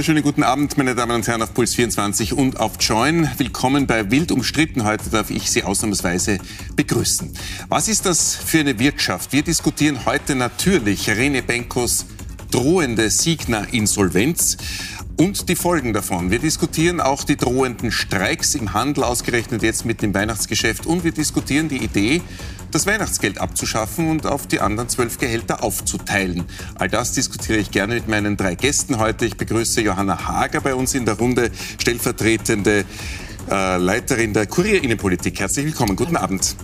wunderschönen guten Abend, meine Damen und Herren, auf Puls 24 und auf Join. Willkommen bei Wild umstritten. Heute darf ich Sie ausnahmsweise begrüßen. Was ist das für eine Wirtschaft? Wir diskutieren heute natürlich Rene Benkos drohende Signa-Insolvenz und die Folgen davon. Wir diskutieren auch die drohenden Streiks im Handel, ausgerechnet jetzt mit dem Weihnachtsgeschäft. Und wir diskutieren die Idee, das Weihnachtsgeld abzuschaffen und auf die anderen zwölf Gehälter aufzuteilen. All das diskutiere ich gerne mit meinen drei Gästen heute. Ich begrüße Johanna Hager bei uns in der Runde, stellvertretende äh, Leiterin der Kurierinnenpolitik. Herzlich willkommen. Guten Abend.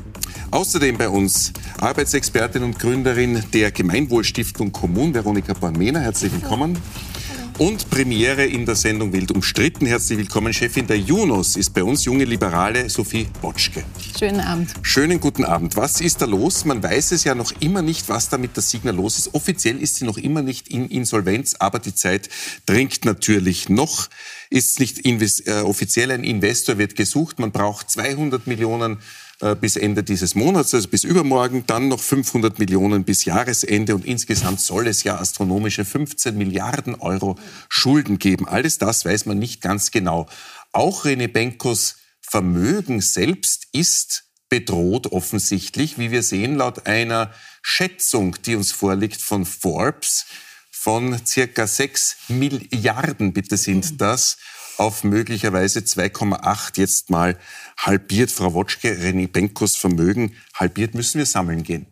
Außerdem bei uns Arbeitsexpertin und Gründerin der Gemeinwohlstiftung Kommun, Veronika Bormena. Herzlich willkommen. Und Premiere in der Sendung Wild umstritten. Herzlich willkommen. Chefin der Junos ist bei uns, junge Liberale Sophie Botschke. Schönen Abend. Schönen guten Abend. Was ist da los? Man weiß es ja noch immer nicht, was da mit der Signa los ist. Offiziell ist sie noch immer nicht in Insolvenz, aber die Zeit dringt natürlich noch. Ist nicht äh, offiziell ein Investor, wird gesucht. Man braucht 200 Millionen äh, bis Ende dieses Monats, also bis übermorgen, dann noch 500 Millionen bis Jahresende und insgesamt soll es ja astronomische 15 Milliarden Euro Schulden geben. Alles das weiß man nicht ganz genau. Auch Rene Benkos Vermögen selbst ist bedroht offensichtlich, wie wir sehen, laut einer Schätzung, die uns vorliegt von Forbes, von circa 6 Milliarden, bitte sind das, auf möglicherweise 2,8 jetzt mal halbiert. Frau Wotschke, René Benkos Vermögen halbiert, müssen wir sammeln gehen.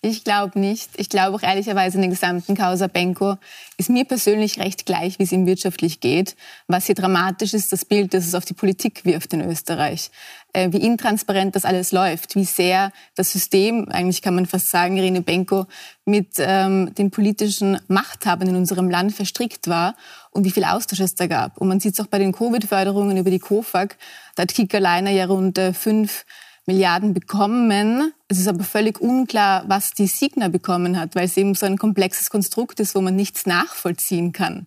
Ich glaube nicht. Ich glaube auch ehrlicherweise in den gesamten Causa Benko ist mir persönlich recht gleich, wie es ihm wirtschaftlich geht. Was hier dramatisch ist, das Bild, das es auf die Politik wirft in Österreich. Äh, wie intransparent das alles läuft, wie sehr das System, eigentlich kann man fast sagen, Irene Benko, mit ähm, den politischen Machthabern in unserem Land verstrickt war und wie viel Austausch es da gab. Und man sieht es auch bei den Covid-Förderungen über die KOFAG. Da hat Kika Leiner ja rund äh, fünf Milliarden bekommen. Es ist aber völlig unklar, was die Signa bekommen hat, weil es eben so ein komplexes Konstrukt ist, wo man nichts nachvollziehen kann.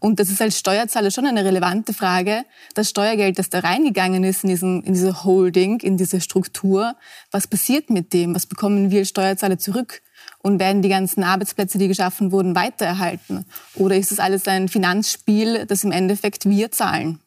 Und das ist als Steuerzahler schon eine relevante Frage. Das Steuergeld, das da reingegangen ist in, diesen, in diese Holding, in diese Struktur, was passiert mit dem? Was bekommen wir als Steuerzahler zurück? Und werden die ganzen Arbeitsplätze, die geschaffen wurden, weitererhalten? Oder ist das alles ein Finanzspiel, das im Endeffekt wir zahlen?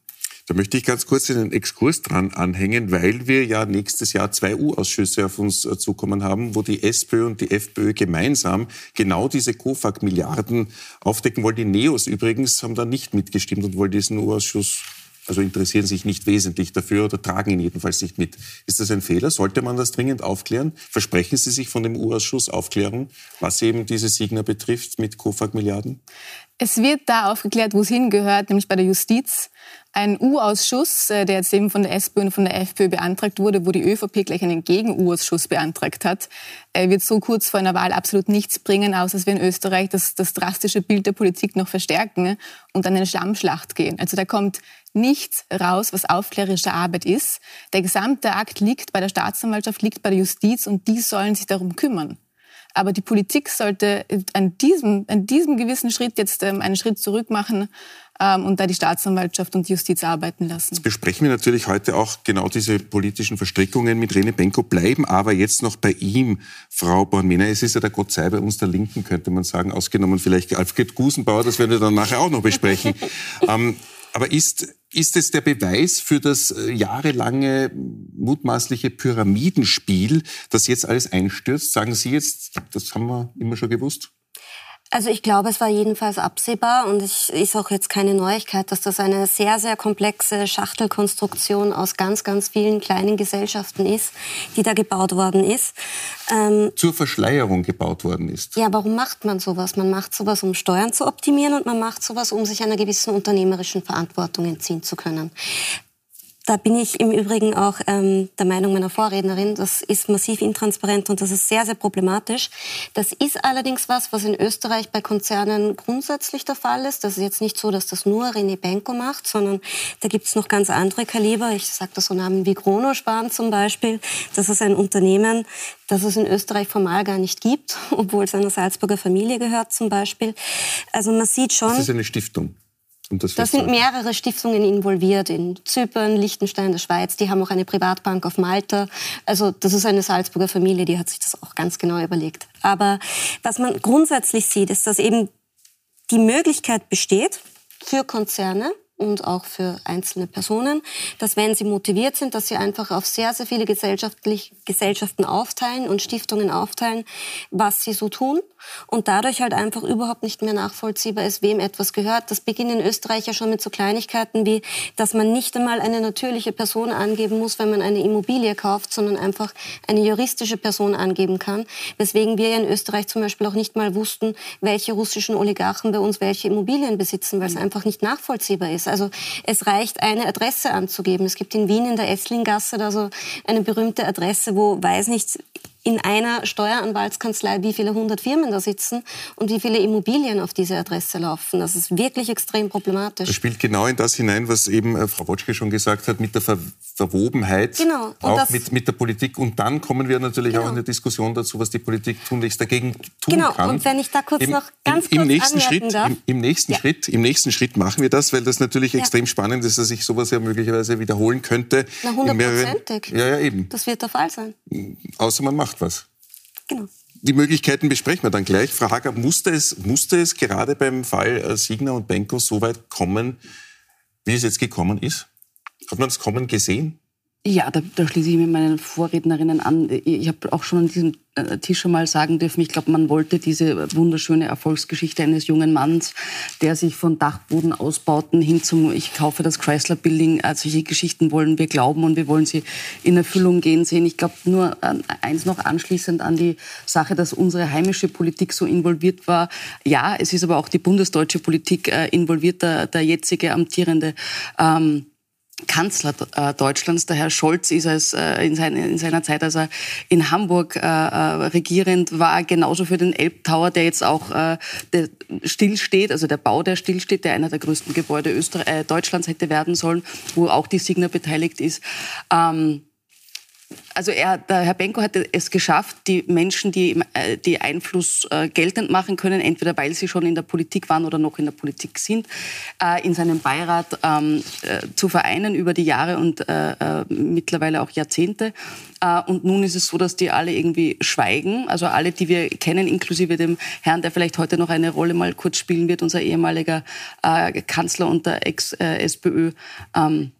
Da möchte ich ganz kurz einen Exkurs dran anhängen, weil wir ja nächstes Jahr zwei U-Ausschüsse auf uns äh, zukommen haben, wo die SPÖ und die FPÖ gemeinsam genau diese KOFAG-Milliarden aufdecken wollen. Die Neos übrigens haben da nicht mitgestimmt und wollen diesen U-Ausschuss also interessieren sich nicht wesentlich dafür oder tragen ihn jedenfalls nicht mit. Ist das ein Fehler? Sollte man das dringend aufklären? Versprechen Sie sich von dem U-Ausschuss Aufklärung, was eben diese Signer betrifft mit KOFAG-Milliarden? Es wird da aufgeklärt, wo es hingehört, nämlich bei der Justiz. Ein U-Ausschuss, äh, der jetzt eben von der SPÖ und von der FPÖ beantragt wurde, wo die ÖVP gleich einen Gegen-U-Ausschuss beantragt hat, äh, wird so kurz vor einer Wahl absolut nichts bringen, außer dass wir in Österreich das, das drastische Bild der Politik noch verstärken und an eine Schlammschlacht gehen. Also da kommt nichts raus, was aufklärerische Arbeit ist. Der gesamte Akt liegt bei der Staatsanwaltschaft, liegt bei der Justiz und die sollen sich darum kümmern. Aber die Politik sollte an diesem, an diesem gewissen Schritt jetzt ähm, einen Schritt zurück machen ähm, und da die Staatsanwaltschaft und die Justiz arbeiten lassen. Jetzt besprechen wir natürlich heute auch genau diese politischen Verstrickungen mit Rene Benko, bleiben aber jetzt noch bei ihm, Frau Bornmina. Es ist ja der Gott sei bei uns der Linken, könnte man sagen, ausgenommen vielleicht Alfred Gusenbauer, das werden wir dann nachher auch noch besprechen. ähm, aber ist, ist es der Beweis für das äh, jahrelange mutmaßliche Pyramidenspiel, das jetzt alles einstürzt? Sagen Sie jetzt, das haben wir immer schon gewusst? Also ich glaube, es war jedenfalls absehbar und es ist auch jetzt keine Neuigkeit, dass das eine sehr, sehr komplexe Schachtelkonstruktion aus ganz, ganz vielen kleinen Gesellschaften ist, die da gebaut worden ist. Ähm, Zur Verschleierung gebaut worden ist. Ja, warum macht man sowas? Man macht sowas, um Steuern zu optimieren und man macht sowas, um sich einer gewissen unternehmerischen Verantwortung entziehen zu können. Da bin ich im Übrigen auch ähm, der Meinung meiner Vorrednerin, das ist massiv intransparent und das ist sehr, sehr problematisch. Das ist allerdings was, was in Österreich bei Konzernen grundsätzlich der Fall ist. Das ist jetzt nicht so, dass das nur René Benko macht, sondern da gibt es noch ganz andere Kaliber. Ich sage da so Namen wie Kronosparen zum Beispiel. Das ist ein Unternehmen, das es in Österreich formal gar nicht gibt, obwohl es einer Salzburger Familie gehört zum Beispiel. Also man sieht schon... Das ist eine Stiftung. Das da sind mehrere Stiftungen involviert in Zypern, Liechtenstein, der Schweiz. Die haben auch eine Privatbank auf Malta. Also das ist eine Salzburger Familie, die hat sich das auch ganz genau überlegt. Aber was man grundsätzlich sieht, ist, dass eben die Möglichkeit besteht, für Konzerne und auch für einzelne Personen, dass wenn sie motiviert sind, dass sie einfach auf sehr, sehr viele gesellschaftlich, Gesellschaften aufteilen und Stiftungen aufteilen, was sie so tun und dadurch halt einfach überhaupt nicht mehr nachvollziehbar ist, wem etwas gehört. Das beginnt in Österreich ja schon mit so Kleinigkeiten wie, dass man nicht einmal eine natürliche Person angeben muss, wenn man eine Immobilie kauft, sondern einfach eine juristische Person angeben kann. Weswegen wir ja in Österreich zum Beispiel auch nicht mal wussten, welche russischen Oligarchen bei uns welche Immobilien besitzen, weil es einfach nicht nachvollziehbar ist. Also es reicht, eine Adresse anzugeben. Es gibt in Wien in der Esslinggasse da so eine berühmte Adresse, wo, weiß nicht, in einer Steueranwaltskanzlei, wie viele hundert Firmen da sitzen und wie viele Immobilien auf diese Adresse laufen. Das ist wirklich extrem problematisch. Das spielt genau in das hinein, was eben äh, Frau Wotschke schon gesagt hat, mit der Ver Verwobenheit, genau. auch mit, mit der Politik. Und dann kommen wir natürlich genau. auch in der Diskussion dazu, was die Politik tunlichst dagegen tun genau. kann. Genau, und wenn ich da kurz Im, noch ganz im, im kurz nächsten Schritt, darf. Im, im nächsten ja. Schritt, Im nächsten Schritt machen wir das, weil das natürlich ja. extrem spannend ist, dass sich sowas ja möglicherweise wiederholen könnte. Na, hundertprozentig. Ja, ja, eben. Das wird der Fall sein. Außer man macht was. Genau. Die Möglichkeiten besprechen wir dann gleich. Frau Hager, musste es, musste es gerade beim Fall äh, Signer und Benko so weit kommen, wie es jetzt gekommen ist? Hat man das kommen gesehen? Ja, da, da schließe ich mich meinen Vorrednerinnen an. Ich habe auch schon an diesem äh, Tisch schon mal sagen dürfen, ich glaube, man wollte diese wunderschöne Erfolgsgeschichte eines jungen Manns, der sich von Dachbodenausbauten hin zum Ich kaufe das Chrysler Building, also solche Geschichten wollen wir glauben und wir wollen sie in Erfüllung gehen sehen. Ich glaube nur eins noch anschließend an die Sache, dass unsere heimische Politik so involviert war. Ja, es ist aber auch die bundesdeutsche Politik äh, involviert, der, der jetzige amtierende ähm, Kanzler äh, Deutschlands, der Herr Scholz, ist als, äh, in, seine, in, seiner Zeit, als er in Hamburg äh, äh, regierend war, genauso für den Elbtower, der jetzt auch äh, der stillsteht, also der Bau, der stillsteht, der einer der größten Gebäude Öster äh, Deutschlands hätte werden sollen, wo auch die Signa beteiligt ist. Ähm, also er, Herr Benko hat es geschafft, die Menschen, die, äh, die Einfluss äh, geltend machen können, entweder weil sie schon in der Politik waren oder noch in der Politik sind, äh, in seinem Beirat ähm, äh, zu vereinen über die Jahre und äh, äh, mittlerweile auch Jahrzehnte. und nun ist es so, dass die alle irgendwie schweigen. Also alle, die wir kennen, inklusive dem Herrn, der vielleicht heute noch eine Rolle mal kurz spielen wird, unser ehemaliger Kanzler und der Ex-SPÖ. Ähm,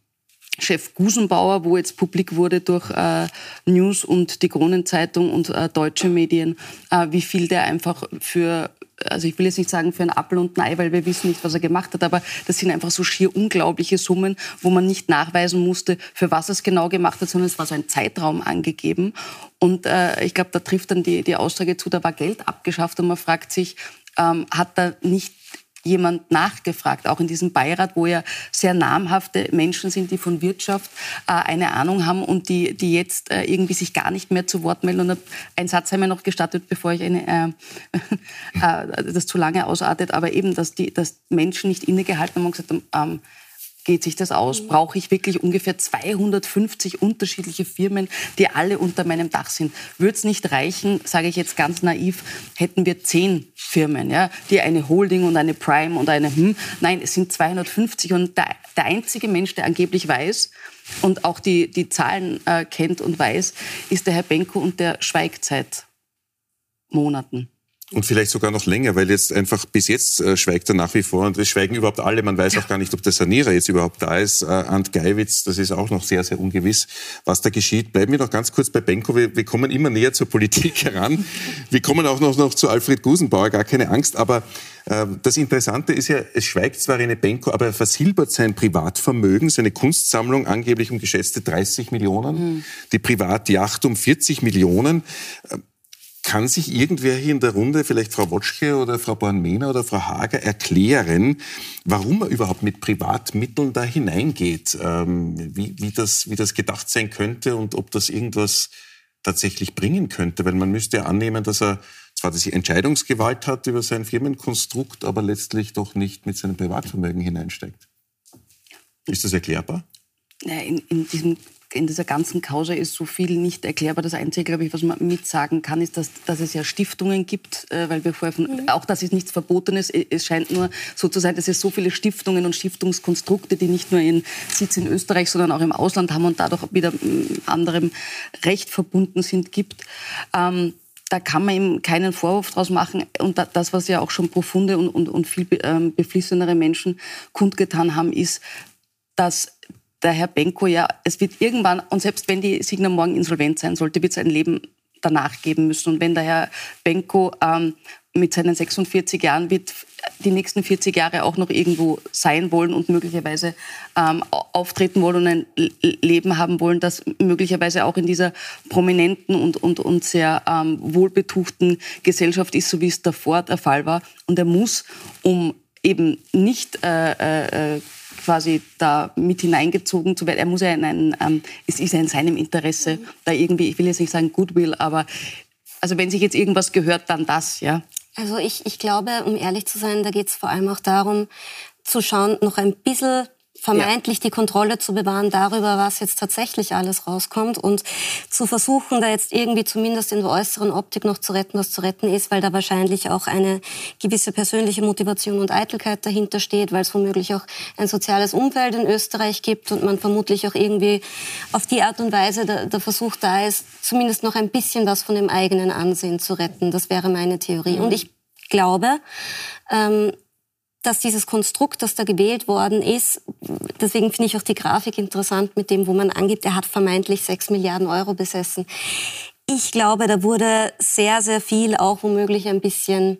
Chef Gusenbauer, wo jetzt publik wurde durch äh, News und die Kronenzeitung und äh, deutsche Medien, äh, wie viel der einfach für also ich will jetzt nicht sagen für ein Apfel und ein Ei, weil wir wissen nicht, was er gemacht hat, aber das sind einfach so schier unglaubliche Summen, wo man nicht nachweisen musste, für was er es genau gemacht hat, sondern es war so ein Zeitraum angegeben. Und äh, ich glaube, da trifft dann die, die Aussage zu, da war Geld abgeschafft und man fragt sich, ähm, hat da nicht jemand nachgefragt, auch in diesem Beirat, wo ja sehr namhafte Menschen sind, die von Wirtschaft äh, eine Ahnung haben und die, die jetzt äh, irgendwie sich gar nicht mehr zu Wort melden. Und ein Satz haben wir noch gestattet, bevor ich eine, äh, äh, das zu lange ausartet, aber eben, dass, die, dass Menschen nicht innegehalten haben und gesagt haben, ähm, geht sich das aus? Brauche ich wirklich ungefähr 250 unterschiedliche Firmen, die alle unter meinem Dach sind? Würde es nicht reichen, sage ich jetzt ganz naiv, hätten wir zehn Firmen, ja, die eine Holding und eine Prime und eine hm. Nein, es sind 250 und der, der einzige Mensch, der angeblich weiß, und auch die, die Zahlen äh, kennt und weiß, ist der Herr Benko und der schweigt seit Monaten. Und vielleicht sogar noch länger, weil jetzt einfach bis jetzt äh, schweigt er nach wie vor und es schweigen überhaupt alle. Man weiß auch gar nicht, ob der Sanierer jetzt überhaupt da ist. Äh, Ant Geiwitz, das ist auch noch sehr, sehr ungewiss, was da geschieht. Bleiben wir noch ganz kurz bei Benko. Wir, wir kommen immer näher zur Politik heran. Wir kommen auch noch, noch zu Alfred Gusenbauer, gar keine Angst. Aber äh, das Interessante ist ja, es schweigt zwar Rene Benko, aber er versilbert sein Privatvermögen, seine Kunstsammlung angeblich um geschätzte 30 Millionen, mhm. die Privatjacht um 40 Millionen. Kann sich irgendwer hier in der Runde, vielleicht Frau Wotschke oder Frau Born-Mehner oder Frau Hager, erklären, warum er überhaupt mit Privatmitteln da hineingeht? Ähm, wie, wie, das, wie das gedacht sein könnte und ob das irgendwas tatsächlich bringen könnte? Weil man müsste ja annehmen, dass er zwar die Entscheidungsgewalt hat über sein Firmenkonstrukt, aber letztlich doch nicht mit seinem Privatvermögen hineinsteigt. Ist das erklärbar? In, in diesem in dieser ganzen Causa ist so viel nicht erklärbar. Das Einzige, glaube ich, was man mitsagen kann, ist, dass, dass es ja Stiftungen gibt, äh, weil wir vorher von, mhm. auch das ist nichts Verbotenes. Es scheint nur so zu sein, dass es so viele Stiftungen und Stiftungskonstrukte, die nicht nur ihren Sitz in Österreich, sondern auch im Ausland haben und dadurch wieder anderem Recht verbunden sind, gibt. Ähm, da kann man ihm keinen Vorwurf draus machen. Und das, was ja auch schon profunde und, und, und viel ähm, beflissenere Menschen kundgetan haben, ist, dass der Herr Benko ja, es wird irgendwann, und selbst wenn die Signa morgen insolvent sein sollte, wird es ein Leben danach geben müssen. Und wenn der Herr Benko ähm, mit seinen 46 Jahren wird die nächsten 40 Jahre auch noch irgendwo sein wollen und möglicherweise ähm, auftreten wollen und ein Leben haben wollen, das möglicherweise auch in dieser prominenten und, und, und sehr ähm, wohlbetuchten Gesellschaft ist, so wie es davor der Fall war. Und er muss, um eben nicht äh, äh, quasi da mit hineingezogen zu werden. Er muss ja in einen, ähm, es ist ja in seinem Interesse, da irgendwie, ich will jetzt nicht sagen Goodwill, aber also wenn sich jetzt irgendwas gehört, dann das, ja. Also ich, ich glaube, um ehrlich zu sein, da geht es vor allem auch darum, zu schauen, noch ein bisschen vermeintlich ja. die Kontrolle zu bewahren darüber, was jetzt tatsächlich alles rauskommt und zu versuchen, da jetzt irgendwie zumindest in der äußeren Optik noch zu retten, was zu retten ist, weil da wahrscheinlich auch eine gewisse persönliche Motivation und Eitelkeit dahinter steht, weil es womöglich auch ein soziales Umfeld in Österreich gibt und man vermutlich auch irgendwie auf die Art und Weise der, der Versuch da ist, zumindest noch ein bisschen was von dem eigenen Ansehen zu retten. Das wäre meine Theorie. Mhm. Und ich glaube, ähm, dass dieses Konstrukt, das da gewählt worden ist, deswegen finde ich auch die Grafik interessant mit dem, wo man angibt, er hat vermeintlich sechs Milliarden Euro besessen. Ich glaube, da wurde sehr, sehr viel auch womöglich ein bisschen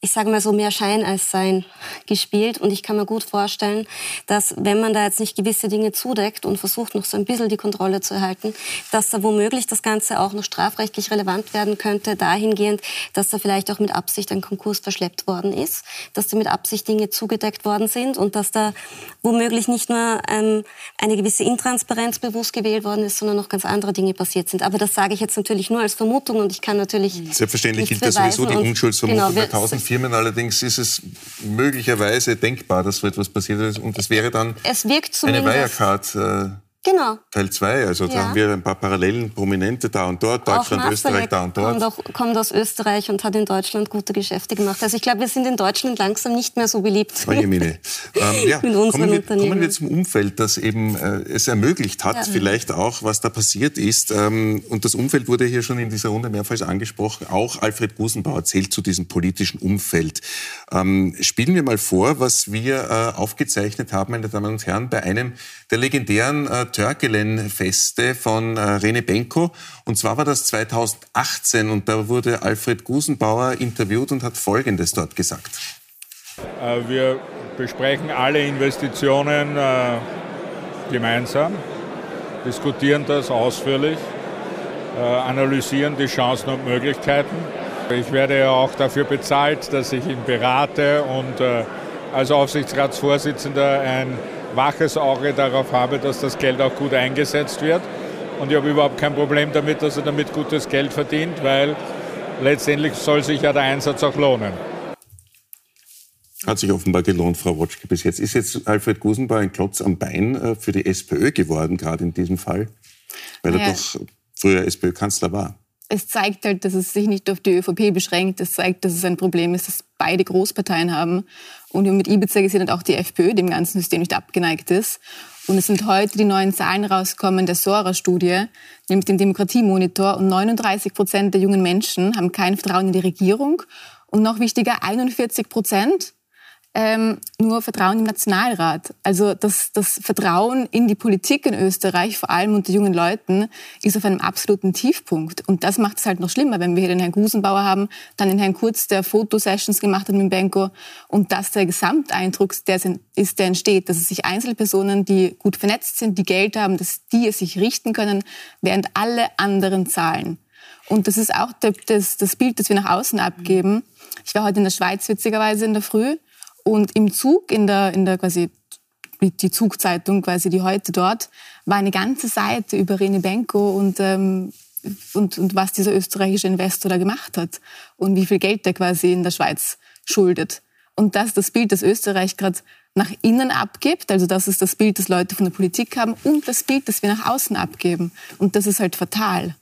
ich sage mal so, mehr Schein als Sein gespielt. Und ich kann mir gut vorstellen, dass wenn man da jetzt nicht gewisse Dinge zudeckt und versucht, noch so ein bisschen die Kontrolle zu erhalten, dass da womöglich das Ganze auch noch strafrechtlich relevant werden könnte, dahingehend, dass da vielleicht auch mit Absicht ein Konkurs verschleppt worden ist, dass da mit Absicht Dinge zugedeckt worden sind und dass da womöglich nicht nur ähm, eine gewisse Intransparenz bewusst gewählt worden ist, sondern noch ganz andere Dinge passiert sind. Aber das sage ich jetzt natürlich nur als Vermutung und ich kann natürlich... Selbstverständlich gilt das sowieso die Unschuldsvermutung genau, bei 1000 Firmen. Allerdings ist es möglicherweise denkbar, dass so etwas passiert ist. Und das wäre dann eine Wirecard. Äh, Genau. Teil 2, also ja. da haben wir ein paar Parallelen, Prominente da und dort, Deutschland, Österreich da und dort. Kommt, auch, kommt aus Österreich und hat in Deutschland gute Geschäfte gemacht. Also ich glaube, wir sind in Deutschland langsam nicht mehr so beliebt. Jemine. ähm, ja, kommen, wir, kommen wir zum Umfeld, das eben äh, es ermöglicht hat, ja. vielleicht auch, was da passiert ist. Ähm, und das Umfeld wurde hier schon in dieser Runde mehrfach angesprochen. Auch Alfred Gusenbauer zählt zu diesem politischen Umfeld. Ähm, spielen wir mal vor, was wir äh, aufgezeichnet haben, meine Damen und Herren, bei einem der legendären äh, Törkelen-Feste von äh, Rene Benko. Und zwar war das 2018 und da wurde Alfred Gusenbauer interviewt und hat Folgendes dort gesagt. Äh, wir besprechen alle Investitionen äh, gemeinsam, diskutieren das ausführlich, äh, analysieren die Chancen und Möglichkeiten. Ich werde ja auch dafür bezahlt, dass ich ihn berate und äh, als Aufsichtsratsvorsitzender ein waches Auge darauf habe, dass das Geld auch gut eingesetzt wird. Und ich habe überhaupt kein Problem damit, dass er damit gutes Geld verdient, weil letztendlich soll sich ja der Einsatz auch lohnen. Hat sich offenbar gelohnt, Frau Wotschke, bis jetzt. Ist jetzt Alfred Gusenbauer ein Klotz am Bein äh, für die SPÖ geworden, gerade in diesem Fall? Weil naja. er doch früher SPÖ-Kanzler war es zeigt halt, dass es sich nicht auf die ÖVP beschränkt. Es zeigt, dass es ein Problem ist, das beide Großparteien haben. Und mit Ibiza gesehen hat auch die FPÖ dem ganzen System nicht abgeneigt ist. Und es sind heute die neuen Zahlen rausgekommen der Sora-Studie, nämlich dem Demokratiemonitor. Und 39 Prozent der jungen Menschen haben kein Vertrauen in die Regierung. Und noch wichtiger, 41 Prozent ähm, nur Vertrauen im Nationalrat. Also das, das Vertrauen in die Politik in Österreich, vor allem unter jungen Leuten, ist auf einem absoluten Tiefpunkt. Und das macht es halt noch schlimmer, wenn wir hier den Herrn Gusenbauer haben, dann den Herrn Kurz, der Fotosessions gemacht hat mit Benko und dass der Gesamteindruck der ist, der entsteht, dass es sich Einzelpersonen, die gut vernetzt sind, die Geld haben, dass die es sich richten können, während alle anderen zahlen. Und das ist auch das, das Bild, das wir nach außen abgeben. Ich war heute in der Schweiz witzigerweise in der Früh und im Zug, in der, in der quasi die Zugzeitung, quasi die heute dort, war eine ganze Seite über Rene Benko und, ähm, und, und was dieser österreichische Investor da gemacht hat und wie viel Geld der quasi in der Schweiz schuldet. Und das ist das Bild, das Österreich gerade nach innen abgibt. Also das ist das Bild, das Leute von der Politik haben und das Bild, das wir nach außen abgeben. Und das ist halt fatal.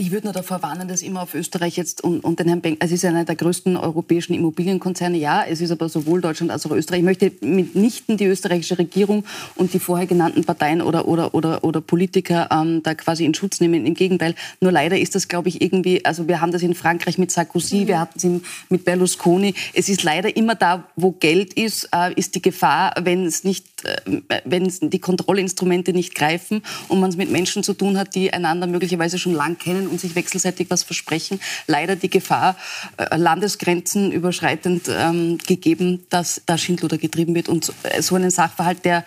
Ich würde nur davor warnen, dass immer auf Österreich jetzt und, und den Herrn Benk, es ist einer der größten europäischen Immobilienkonzerne, ja, es ist aber sowohl Deutschland als auch Österreich. Ich möchte mitnichten die österreichische Regierung und die vorher genannten Parteien oder, oder, oder, oder Politiker ähm, da quasi in Schutz nehmen. Im Gegenteil, nur leider ist das, glaube ich, irgendwie, also wir haben das in Frankreich mit Sarkozy, mhm. wir hatten es mit Berlusconi. Es ist leider immer da, wo Geld ist, äh, ist die Gefahr, wenn es nicht, wenn die Kontrollinstrumente nicht greifen und man es mit Menschen zu tun hat, die einander möglicherweise schon lang kennen und sich wechselseitig was versprechen, leider die Gefahr äh, Landesgrenzen überschreitend ähm, gegeben, dass da Schindluder getrieben wird. Und äh, so einen Sachverhalt, der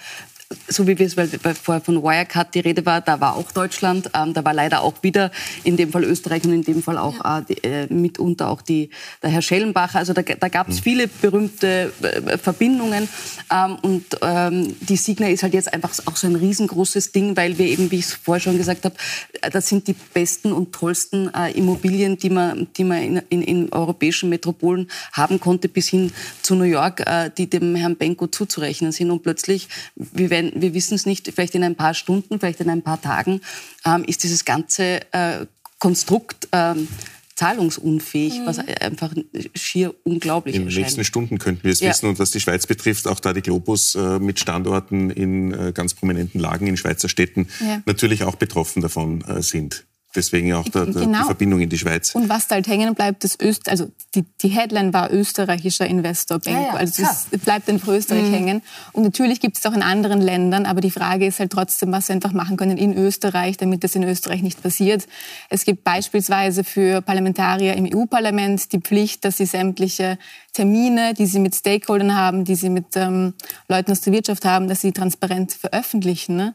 so wie wir es, weil vorher von Wirecard die Rede war, da war auch Deutschland, ähm, da war leider auch wieder in dem Fall Österreich und in dem Fall auch ja. äh, die, äh, mitunter auch die, der Herr Schellenbacher. Also da, da gab es mhm. viele berühmte äh, Verbindungen ähm, und ähm, die Signa ist halt jetzt einfach auch so ein riesengroßes Ding, weil wir eben, wie ich es vorher schon gesagt habe, äh, das sind die besten und tollsten äh, Immobilien, die man, die man in, in, in, europäischen Metropolen haben konnte, bis hin zu New York, äh, die dem Herrn Benko zuzurechnen sind. Und plötzlich, wir werden wir, wir wissen es nicht, vielleicht in ein paar Stunden, vielleicht in ein paar Tagen, ähm, ist dieses ganze äh, Konstrukt ähm, zahlungsunfähig, mhm. was einfach schier unglaublich ist. In den nächsten Stunden könnten wir es ja. wissen. Und was die Schweiz betrifft, auch da die Globus äh, mit Standorten in äh, ganz prominenten Lagen in Schweizer Städten ja. natürlich auch betroffen davon äh, sind. Deswegen auch der, der, genau. die Verbindung in die Schweiz. Und was da halt hängen bleibt, das Öst also die, die Headline war österreichischer Investor Benko. Ja, ja, also es bleibt einfach Österreich mhm. hängen. Und natürlich gibt es auch in anderen Ländern, aber die Frage ist halt trotzdem, was wir einfach machen können in Österreich, damit das in Österreich nicht passiert. Es gibt beispielsweise für Parlamentarier im EU-Parlament die Pflicht, dass sie sämtliche Termine, die sie mit Stakeholdern haben, die sie mit ähm, Leuten aus der Wirtschaft haben, dass sie transparent veröffentlichen. Ne?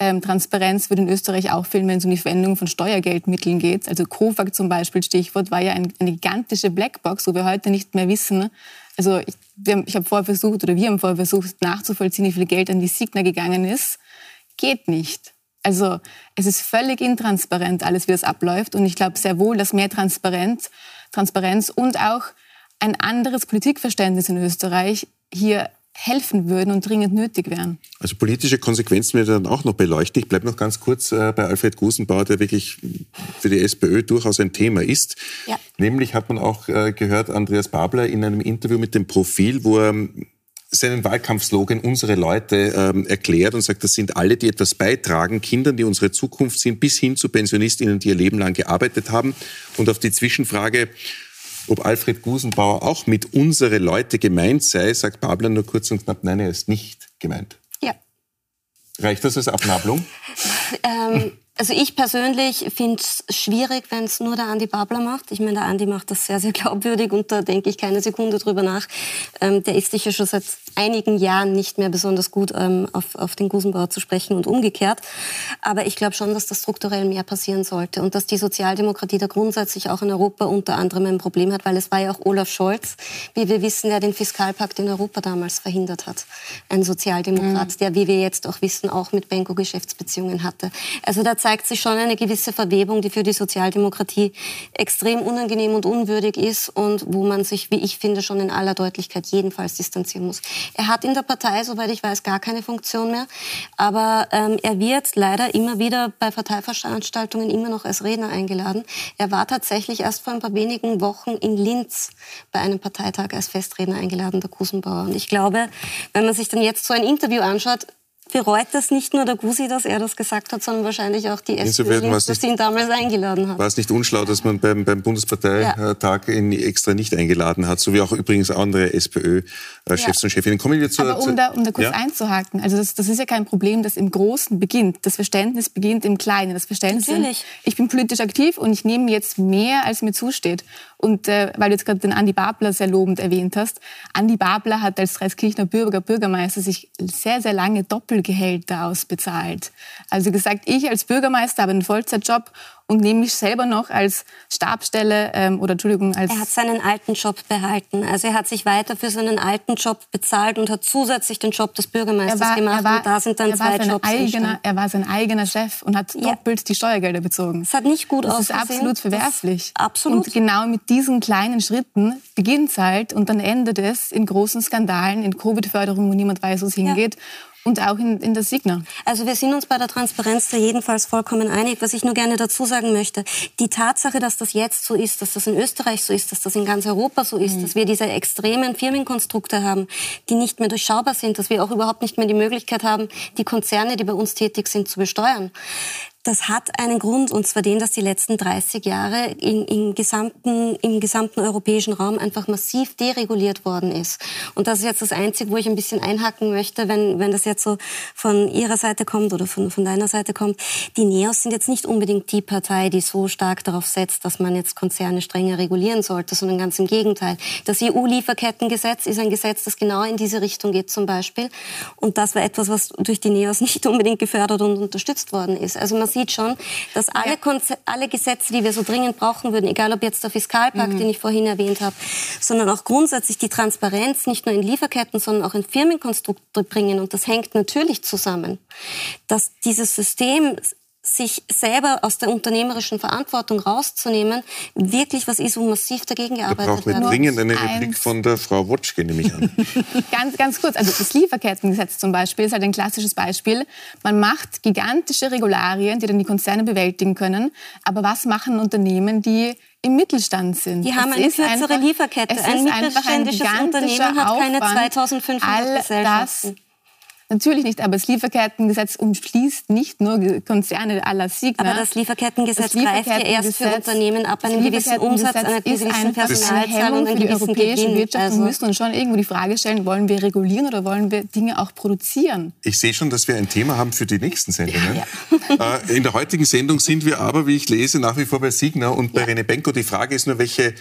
Ähm, Transparenz wird in Österreich auch fehlen, wenn es um die Verwendung von Steuergeldmitteln geht. Also COFAG zum Beispiel, Stichwort, war ja ein, eine gigantische Blackbox, wo wir heute nicht mehr wissen. Also ich, ich habe vorher versucht, oder wir haben vorher versucht, nachzuvollziehen, wie viel Geld an die Signa gegangen ist. Geht nicht. Also es ist völlig intransparent, alles, wie das abläuft. Und ich glaube sehr wohl, dass mehr Transparenz, Transparenz und auch ein anderes Politikverständnis in Österreich hier helfen würden und dringend nötig wären. Also politische Konsequenzen werden dann auch noch beleuchtet. Ich bleibe noch ganz kurz äh, bei Alfred Gusenbauer, der wirklich für die SPÖ durchaus ein Thema ist. Ja. Nämlich hat man auch äh, gehört, Andreas Babler in einem Interview mit dem Profil, wo er seinen Wahlkampfslogan unsere Leute ähm, erklärt und sagt, das sind alle, die etwas beitragen, Kindern, die unsere Zukunft sind, bis hin zu Pensionistinnen, die ihr Leben lang gearbeitet haben. Und auf die Zwischenfrage, ob Alfred Gusenbauer auch mit unsere Leute gemeint sei, sagt Babler nur kurz und knapp, nein, er ist nicht gemeint. Ja. Reicht das als Abnabelung? ähm, also ich persönlich finde es schwierig, wenn es nur der Andi Babler macht. Ich meine, der Andi macht das sehr, sehr glaubwürdig und da denke ich keine Sekunde drüber nach. Ähm, der ist sicher schon seit einigen Jahren nicht mehr besonders gut ähm, auf, auf den Gusenbauer zu sprechen und umgekehrt. Aber ich glaube schon, dass das strukturell mehr passieren sollte und dass die Sozialdemokratie da grundsätzlich auch in Europa unter anderem ein Problem hat, weil es war ja auch Olaf Scholz, wie wir wissen, der den Fiskalpakt in Europa damals verhindert hat. Ein Sozialdemokrat, mhm. der, wie wir jetzt auch wissen, auch mit Benko Geschäftsbeziehungen hatte. Also da zeigt sich schon eine gewisse Verwebung, die für die Sozialdemokratie extrem unangenehm und unwürdig ist und wo man sich, wie ich finde, schon in aller Deutlichkeit jedenfalls distanzieren muss. Er hat in der Partei, soweit ich weiß, gar keine Funktion mehr, aber ähm, er wird leider immer wieder bei Parteiveranstaltungen immer noch als Redner eingeladen. Er war tatsächlich erst vor ein paar wenigen Wochen in Linz bei einem Parteitag als Festredner eingeladen, der Kusenbauer. Und ich glaube, wenn man sich dann jetzt so ein Interview anschaut, bereut das nicht nur der Gusi, dass er das gesagt hat, sondern wahrscheinlich auch die SPÖ, dass sie ihn damals eingeladen hat. War es nicht unschlau, dass man beim, beim Bundesparteitag ja. ihn extra nicht eingeladen hat, so wie auch übrigens andere SPÖ-Chefs ja. und Chefinnen. Kommen wir zu, Aber um da, um da kurz ja? einzuhaken, also das, das ist ja kein Problem, das im Großen beginnt. Das Verständnis beginnt im Kleinen. Das Verständnis, Natürlich. ich bin politisch aktiv und ich nehme jetzt mehr, als mir zusteht. Und äh, weil du jetzt gerade den Andi Babler sehr lobend erwähnt hast, Andi Babler hat als Dreiskirchner Bürger, Bürgermeister sich sehr, sehr lange Doppelgehälter ausbezahlt. Also gesagt, ich als Bürgermeister habe einen Vollzeitjob und nehme mich selber noch als Stabstelle ähm, oder Entschuldigung als er hat seinen alten Job behalten. Also er hat sich weiter für seinen alten Job bezahlt und hat zusätzlich den Job des Bürgermeisters war, gemacht. War, und da sind dann zwei Jobs eigener, er war sein eigener Chef und hat ja. doppelt die Steuergelder bezogen. Es hat nicht gut das ausgesehen. ist absolut verwerflich. das, absolut. Und genau mit diesen kleinen Schritten beginnt es halt und dann endet es in großen Skandalen in Covid-Förderung wo niemand weiß wo es hingeht. ja und auch in, in der Signa. Also wir sind uns bei der Transparenz da jedenfalls vollkommen einig. Was ich nur gerne dazu sagen möchte, die Tatsache, dass das jetzt so ist, dass das in Österreich so ist, dass das in ganz Europa so ist, mhm. dass wir diese extremen Firmenkonstrukte haben, die nicht mehr durchschaubar sind, dass wir auch überhaupt nicht mehr die Möglichkeit haben, die Konzerne, die bei uns tätig sind, zu besteuern. Das hat einen Grund, und zwar den, dass die letzten 30 Jahre in, in gesamten, im gesamten europäischen Raum einfach massiv dereguliert worden ist. Und das ist jetzt das Einzige, wo ich ein bisschen einhaken möchte, wenn, wenn das jetzt so von Ihrer Seite kommt oder von, von deiner Seite kommt. Die Neos sind jetzt nicht unbedingt die Partei, die so stark darauf setzt, dass man jetzt Konzerne strenger regulieren sollte, sondern ganz im Gegenteil. Das EU-Lieferkettengesetz ist ein Gesetz, das genau in diese Richtung geht zum Beispiel. Und das war etwas, was durch die Neos nicht unbedingt gefördert und unterstützt worden ist. Also man sieht schon, dass alle, ja. alle Gesetze, die wir so dringend brauchen würden, egal ob jetzt der Fiskalpakt, mhm. den ich vorhin erwähnt habe, sondern auch grundsätzlich die Transparenz nicht nur in Lieferketten, sondern auch in Firmenkonstrukte bringen. Und das hängt natürlich zusammen, dass dieses System sich selber aus der unternehmerischen Verantwortung rauszunehmen, wirklich was ist, wo massiv dagegen gearbeitet wird. Da brauchen wir dringend eine Replik von der Frau Wotschke, nehme ich an. ganz, ganz kurz, also das Lieferkettengesetz zum Beispiel ist halt ein klassisches Beispiel. Man macht gigantische Regularien, die dann die Konzerne bewältigen können. Aber was machen Unternehmen, die im Mittelstand sind. Die haben eine kürzere einfach, Lieferkette. Ein mittelständisches ein Unternehmen hat keine 2500 All Gesellschaften. Das Natürlich nicht, aber das Lieferkettengesetz umschließt nicht nur Konzerne aller Signa. Aber das Lieferkettengesetz, das Lieferkettengesetz greift ja erst für Unternehmen ab einen gewissen Umsatz, eine gewisse Personalzahlung, für die europäische Gewinn. Wirtschaft. Also wir müssen uns schon irgendwo die Frage stellen, wollen wir regulieren oder wollen wir Dinge auch produzieren? Ich sehe schon, dass wir ein Thema haben für die nächsten Sendungen. Ja. Äh, in der heutigen Sendung sind wir aber, wie ich lese, nach wie vor bei Signa und bei ja. René Benko. Die Frage ist nur, welche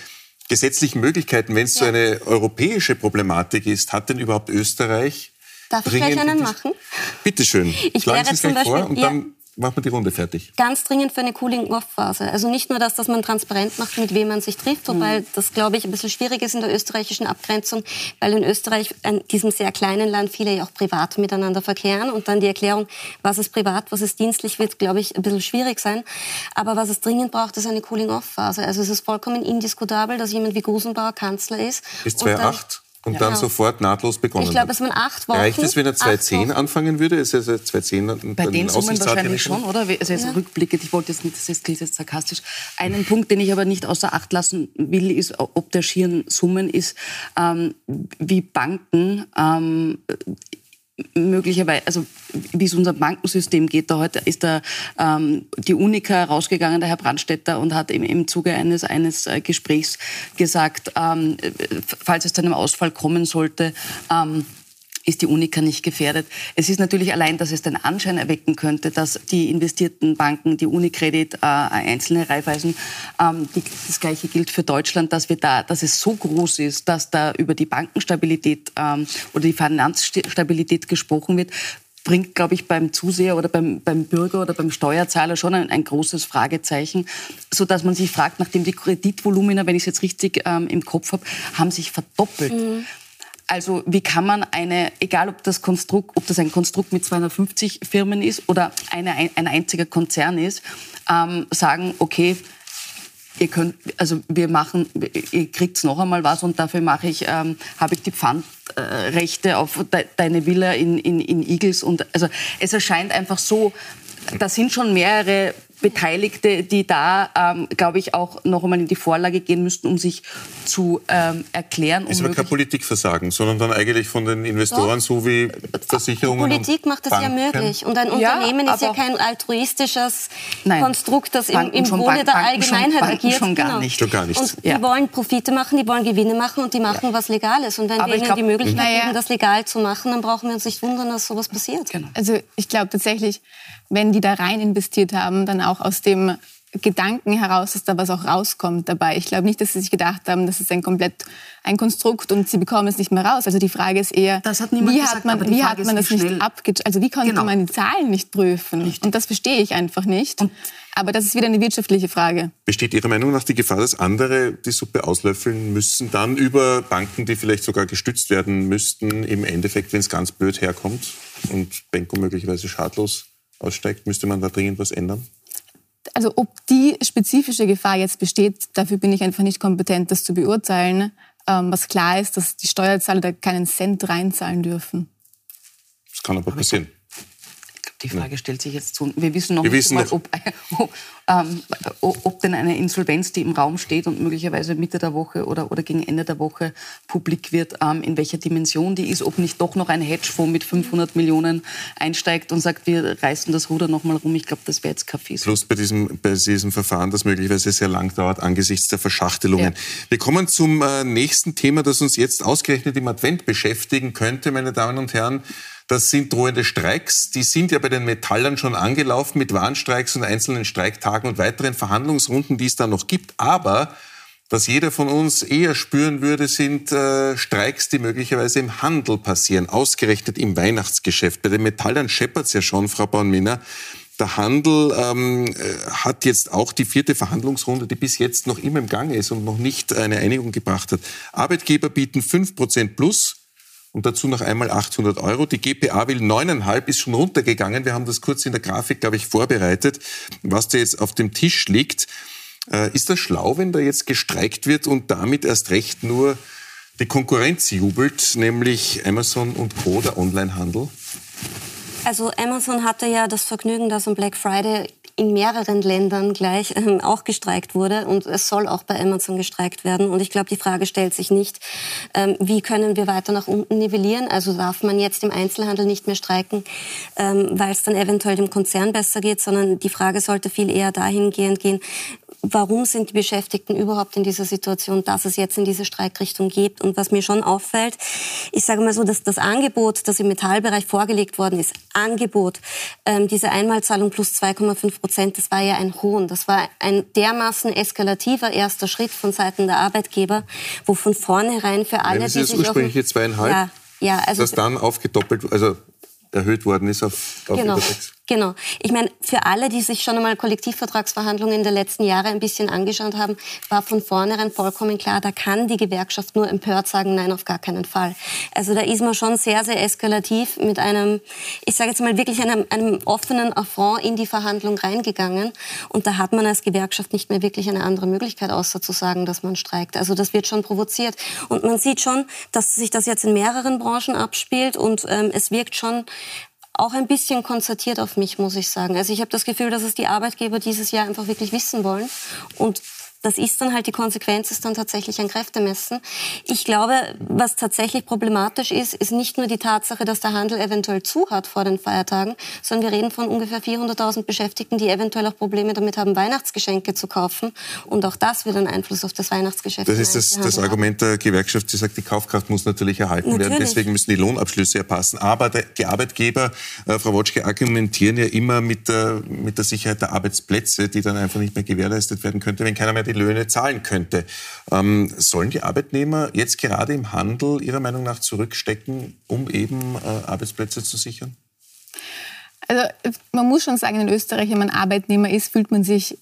gesetzlichen Möglichkeiten, wenn es ja. so eine europäische Problematik ist, hat denn überhaupt Österreich Darf ich gleich einen machen? Bitte schön. Ich Schlagen wäre zum Beispiel, vor und ja, dann machen wir die Runde fertig. Ganz dringend für eine Cooling-Off-Phase. Also nicht nur das, dass man transparent macht, mit wem man sich trifft, wobei mhm. das, glaube ich, ein bisschen schwierig ist in der österreichischen Abgrenzung, weil in Österreich, in diesem sehr kleinen Land, viele ja auch privat miteinander verkehren und dann die Erklärung, was ist privat, was ist dienstlich, wird, glaube ich, ein bisschen schwierig sein. Aber was es dringend braucht, ist eine Cooling-Off-Phase. Also es ist vollkommen indiskutabel, dass jemand wie Gusenbauer Kanzler ist. Bis 2008? Und ja. dann sofort nahtlos begonnen Ich glaube, es waren acht Wochen. Reicht es, wenn er 2010 anfangen würde? Ist also 2010 Bei den Summen wahrscheinlich schon, oder? Also jetzt ja. rückblickend, ich wollte jetzt nicht, das klingt jetzt sarkastisch. Einen Punkt, den ich aber nicht außer Acht lassen will, ist, ob der schieren Summen ist, ähm, wie Banken ähm, möglicherweise, also wie es unser Bankensystem geht, da heute ist da ähm, die Unica rausgegangen, der Herr Brandstetter, und hat im, im Zuge eines, eines äh, Gesprächs gesagt, ähm, falls es zu einem Ausfall kommen sollte, ähm, ist die Unica nicht gefährdet. Es ist natürlich allein, dass es den Anschein erwecken könnte, dass die investierten Banken, die Unicredit, äh, einzelne Raiffeisen, ähm, die, das Gleiche gilt für Deutschland, dass wir da, dass es so groß ist, dass da über die Bankenstabilität ähm, oder die Finanzstabilität gesprochen wird, bringt, glaube ich, beim Zuseher oder beim, beim Bürger oder beim Steuerzahler schon ein, ein, großes Fragezeichen, so dass man sich fragt, nachdem die Kreditvolumina, wenn ich es jetzt richtig ähm, im Kopf habe, haben sich verdoppelt. Mhm. Also wie kann man eine, egal ob das Konstrukt, ob das ein Konstrukt mit 250 Firmen ist oder eine, ein einziger Konzern ist, ähm, sagen, okay, ihr könnt, also wir machen, ihr kriegt noch einmal was und dafür mache ich, ähm, habe ich die Pfandrechte auf de, deine Villa in, in, in Igels und also es erscheint einfach so, da sind schon mehrere Beteiligte, die da, ähm, glaube ich, auch noch einmal in die Vorlage gehen müssten, um sich zu ähm, erklären. Um ist aber kein Politikversagen, sondern dann eigentlich von den Investoren, Doch. so wie Versicherungen. Die Politik macht das Banken. ja möglich. Und ein Unternehmen ja, ist ja kein altruistisches Nein. Konstrukt, das im, im Wohle der Allgemeinheit schon, agiert. Schon gar genau. nicht. Schon gar nicht. Und ja. die wollen Profite machen, die wollen Gewinne machen und die machen ja. was Legales. Und wenn aber wir ihnen glaub, die Möglichkeit naja. geben, das legal zu machen, dann brauchen wir uns nicht wundern, dass sowas passiert. Genau. Also ich glaube tatsächlich, wenn die da rein investiert haben, dann auch aus dem Gedanken heraus, dass da was auch rauskommt dabei. Ich glaube nicht, dass sie sich gedacht haben, das ist ein komplett ein Konstrukt und sie bekommen es nicht mehr raus. Also die Frage ist eher, wie gesagt, hat man, wie hat man das nicht abgecheckt? Also wie konnte genau. man die Zahlen nicht prüfen? Richtig. Und das verstehe ich einfach nicht. Und aber das ist wieder eine wirtschaftliche Frage. Besteht Ihrer Meinung nach die Gefahr, dass andere die Suppe auslöffeln müssen, dann über Banken, die vielleicht sogar gestützt werden müssten, im Endeffekt, wenn es ganz blöd herkommt und Benko möglicherweise schadlos aussteigt, müsste man da dringend was ändern? Also ob die spezifische Gefahr jetzt besteht, dafür bin ich einfach nicht kompetent, das zu beurteilen. Ähm, was klar ist, dass die Steuerzahler da keinen Cent reinzahlen dürfen. Das kann aber passieren. Die Frage stellt sich jetzt zu. Wir wissen noch Wir nicht wissen mal, noch- ob, ob, ähm, ob denn eine Insolvenz, die im Raum steht und möglicherweise Mitte der Woche oder, oder gegen Ende der Woche publik wird, ähm, in welcher Dimension die ist, ob nicht doch noch ein Hedgefonds mit 500 Millionen einsteigt und sagt, wir reißen das Ruder noch mal rum. Ich glaube, das wäre jetzt kein Fies. Plus bei diesem, bei diesem Verfahren, das möglicherweise sehr lang dauert angesichts der Verschachtelungen. Ja. Wir kommen zum äh, nächsten Thema, das uns jetzt ausgerechnet im Advent beschäftigen könnte, meine Damen und Herren. Das sind drohende Streiks. Die sind ja bei den Metallern schon angelaufen mit Warnstreiks und einzelnen Streiktagen und weiteren Verhandlungsrunden, die es da noch gibt. Aber was jeder von uns eher spüren würde, sind äh, Streiks, die möglicherweise im Handel passieren, ausgerechnet im Weihnachtsgeschäft. Bei den Metallern scheppert's ja schon, Frau Born-Minner. Der Handel ähm, äh, hat jetzt auch die vierte Verhandlungsrunde, die bis jetzt noch immer im Gange ist und noch nicht eine Einigung gebracht hat. Arbeitgeber bieten 5% plus und dazu noch einmal 800 Euro. Die GPA will 9,5, ist schon runtergegangen. Wir haben das kurz in der Grafik, glaube ich, vorbereitet, was da jetzt auf dem Tisch liegt. Äh, ist das schlau, wenn da jetzt gestreikt wird und damit erst recht nur die Konkurrenz jubelt, nämlich Amazon und Co., der Onlinehandel? Also Amazon hatte ja das Vergnügen, dass am Black Friday in mehreren Ländern gleich ähm, auch gestreikt wurde und es soll auch bei Amazon gestreikt werden. Und ich glaube, die Frage stellt sich nicht, ähm, wie können wir weiter nach unten nivellieren? Also darf man jetzt im Einzelhandel nicht mehr streiken, ähm, weil es dann eventuell dem Konzern besser geht, sondern die Frage sollte viel eher dahingehend gehen, warum sind die Beschäftigten überhaupt in dieser Situation, dass es jetzt in diese Streikrichtung geht. Und was mir schon auffällt, ich sage mal so, dass das Angebot, das im Metallbereich vorgelegt worden ist, Angebot, ähm, diese Einmalzahlung plus 2,5 Prozent, das war ja ein Hohn. Das war ein dermaßen eskalativer erster Schritt von Seiten der Arbeitgeber, wo von vornherein für alle, Meinen Sie die das ursprüngliche zweieinhalb? Ja, ja, also das dann aufgedoppelt, also erhöht worden ist auf, auf Genau, über sechs. Genau. Ich meine, für alle, die sich schon einmal Kollektivvertragsverhandlungen der letzten Jahre ein bisschen angeschaut haben, war von vornherein vollkommen klar, da kann die Gewerkschaft nur empört sagen, nein, auf gar keinen Fall. Also da ist man schon sehr, sehr eskalativ mit einem, ich sage jetzt mal wirklich einem, einem offenen Affront in die Verhandlung reingegangen. Und da hat man als Gewerkschaft nicht mehr wirklich eine andere Möglichkeit, außer zu sagen, dass man streikt. Also das wird schon provoziert. Und man sieht schon, dass sich das jetzt in mehreren Branchen abspielt und ähm, es wirkt schon auch ein bisschen konzertiert auf mich, muss ich sagen. Also ich habe das Gefühl, dass es die Arbeitgeber dieses Jahr einfach wirklich wissen wollen. Und das ist dann halt die Konsequenz, ist dann tatsächlich ein Kräftemessen. Ich glaube, was tatsächlich problematisch ist, ist nicht nur die Tatsache, dass der Handel eventuell zu hat vor den Feiertagen, sondern wir reden von ungefähr 400.000 Beschäftigten, die eventuell auch Probleme damit haben, Weihnachtsgeschenke zu kaufen. Und auch das wird einen Einfluss auf das Weihnachtsgeschäft Das im ist das, das haben. Argument der Gewerkschaft. Sie sagt, die Kaufkraft muss natürlich erhalten werden. Natürlich. Deswegen müssen die Lohnabschlüsse ja passen. Aber die Arbeitgeber, äh, Frau Wotschke, argumentieren ja immer mit der, mit der Sicherheit der Arbeitsplätze, die dann einfach nicht mehr gewährleistet werden könnte, wenn keiner mehr die Löhne zahlen könnte. Ähm, sollen die Arbeitnehmer jetzt gerade im Handel Ihrer Meinung nach zurückstecken, um eben äh, Arbeitsplätze zu sichern? Also man muss schon sagen, in Österreich, wenn man Arbeitnehmer ist, fühlt man sich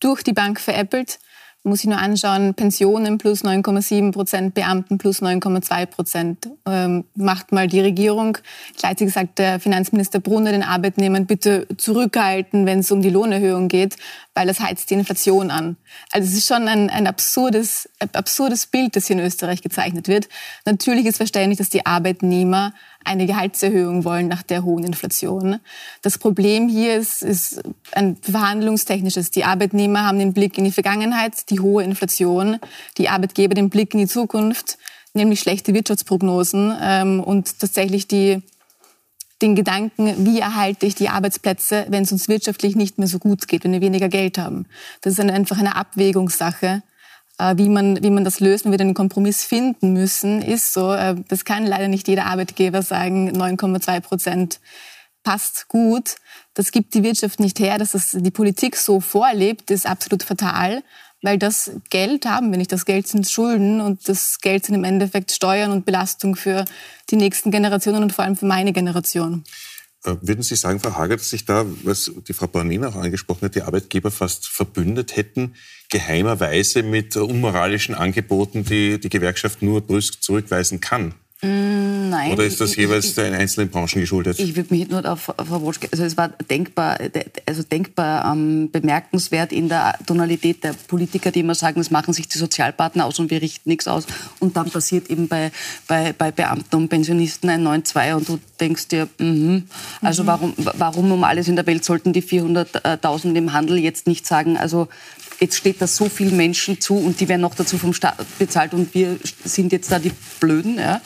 durch die Bank veräppelt. Man muss sich nur anschauen, Pensionen plus 9,7 Prozent, Beamten plus 9,2 Prozent. Ähm, macht mal die Regierung. Gleichzeitig sagt der Finanzminister Brunner den Arbeitnehmern, bitte zurückhalten, wenn es um die Lohnerhöhung geht, weil das heizt die Inflation an. Also es ist schon ein, ein absurdes, absurdes Bild, das hier in Österreich gezeichnet wird. Natürlich ist verständlich, dass die Arbeitnehmer eine Gehaltserhöhung wollen nach der hohen Inflation. Das Problem hier ist, ist ein verhandlungstechnisches. Die Arbeitnehmer haben den Blick in die Vergangenheit, die hohe Inflation, die Arbeitgeber den Blick in die Zukunft, nämlich schlechte Wirtschaftsprognosen ähm, und tatsächlich die, den Gedanken, wie erhalte ich die Arbeitsplätze, wenn es uns wirtschaftlich nicht mehr so gut geht, wenn wir weniger Geld haben. Das ist eine, einfach eine Abwägungssache äh, wie man, wie man das löst, wenn wir den Kompromiss finden müssen, ist so. äh, Das kann leider nicht jeder Arbeitgeber sagen, 9,2 Prozent passt gut. Das gibt die Wirtschaft nicht her, dass das die Politik so vorlebt, ist absolut fatal, weil das Geld haben wir nicht. Das Geld sind Schulden und das Geld sind im Endeffekt Steuern und Belastung für die nächsten Generationen und vor allem für meine Generation. Äh, Würden Sie sagen, Frau Hager, dass sich da, was die Frau Bornina auch angesprochen hat, die Arbeitgeber fast verbündet hätten, geheimerweise mit unmoralischen Angeboten, die die Gewerkschaft nur brüsk zurückweisen kann? Nein. Oder ist das ich, jeweils ich, den einzelnen Branchen geschuldet? Ich würde mich nur auf Frau Woschke, also es war denkbar, also denkbar ähm, bemerkenswert in der Tonalität der Politiker, die immer sagen, das machen sich die Sozialpartner aus und wir richten nichts aus. Und dann passiert eben bei, bei, bei Beamten und Pensionisten ein 9-2 und du denkst dir, mh, also mhm. warum, warum um alles in der Welt sollten die 400.000 im Handel jetzt nicht sagen, also jetzt steht da so vielen Menschen zu und die werden noch dazu vom Staat bezahlt und wir sind jetzt da die Blöden. Ja.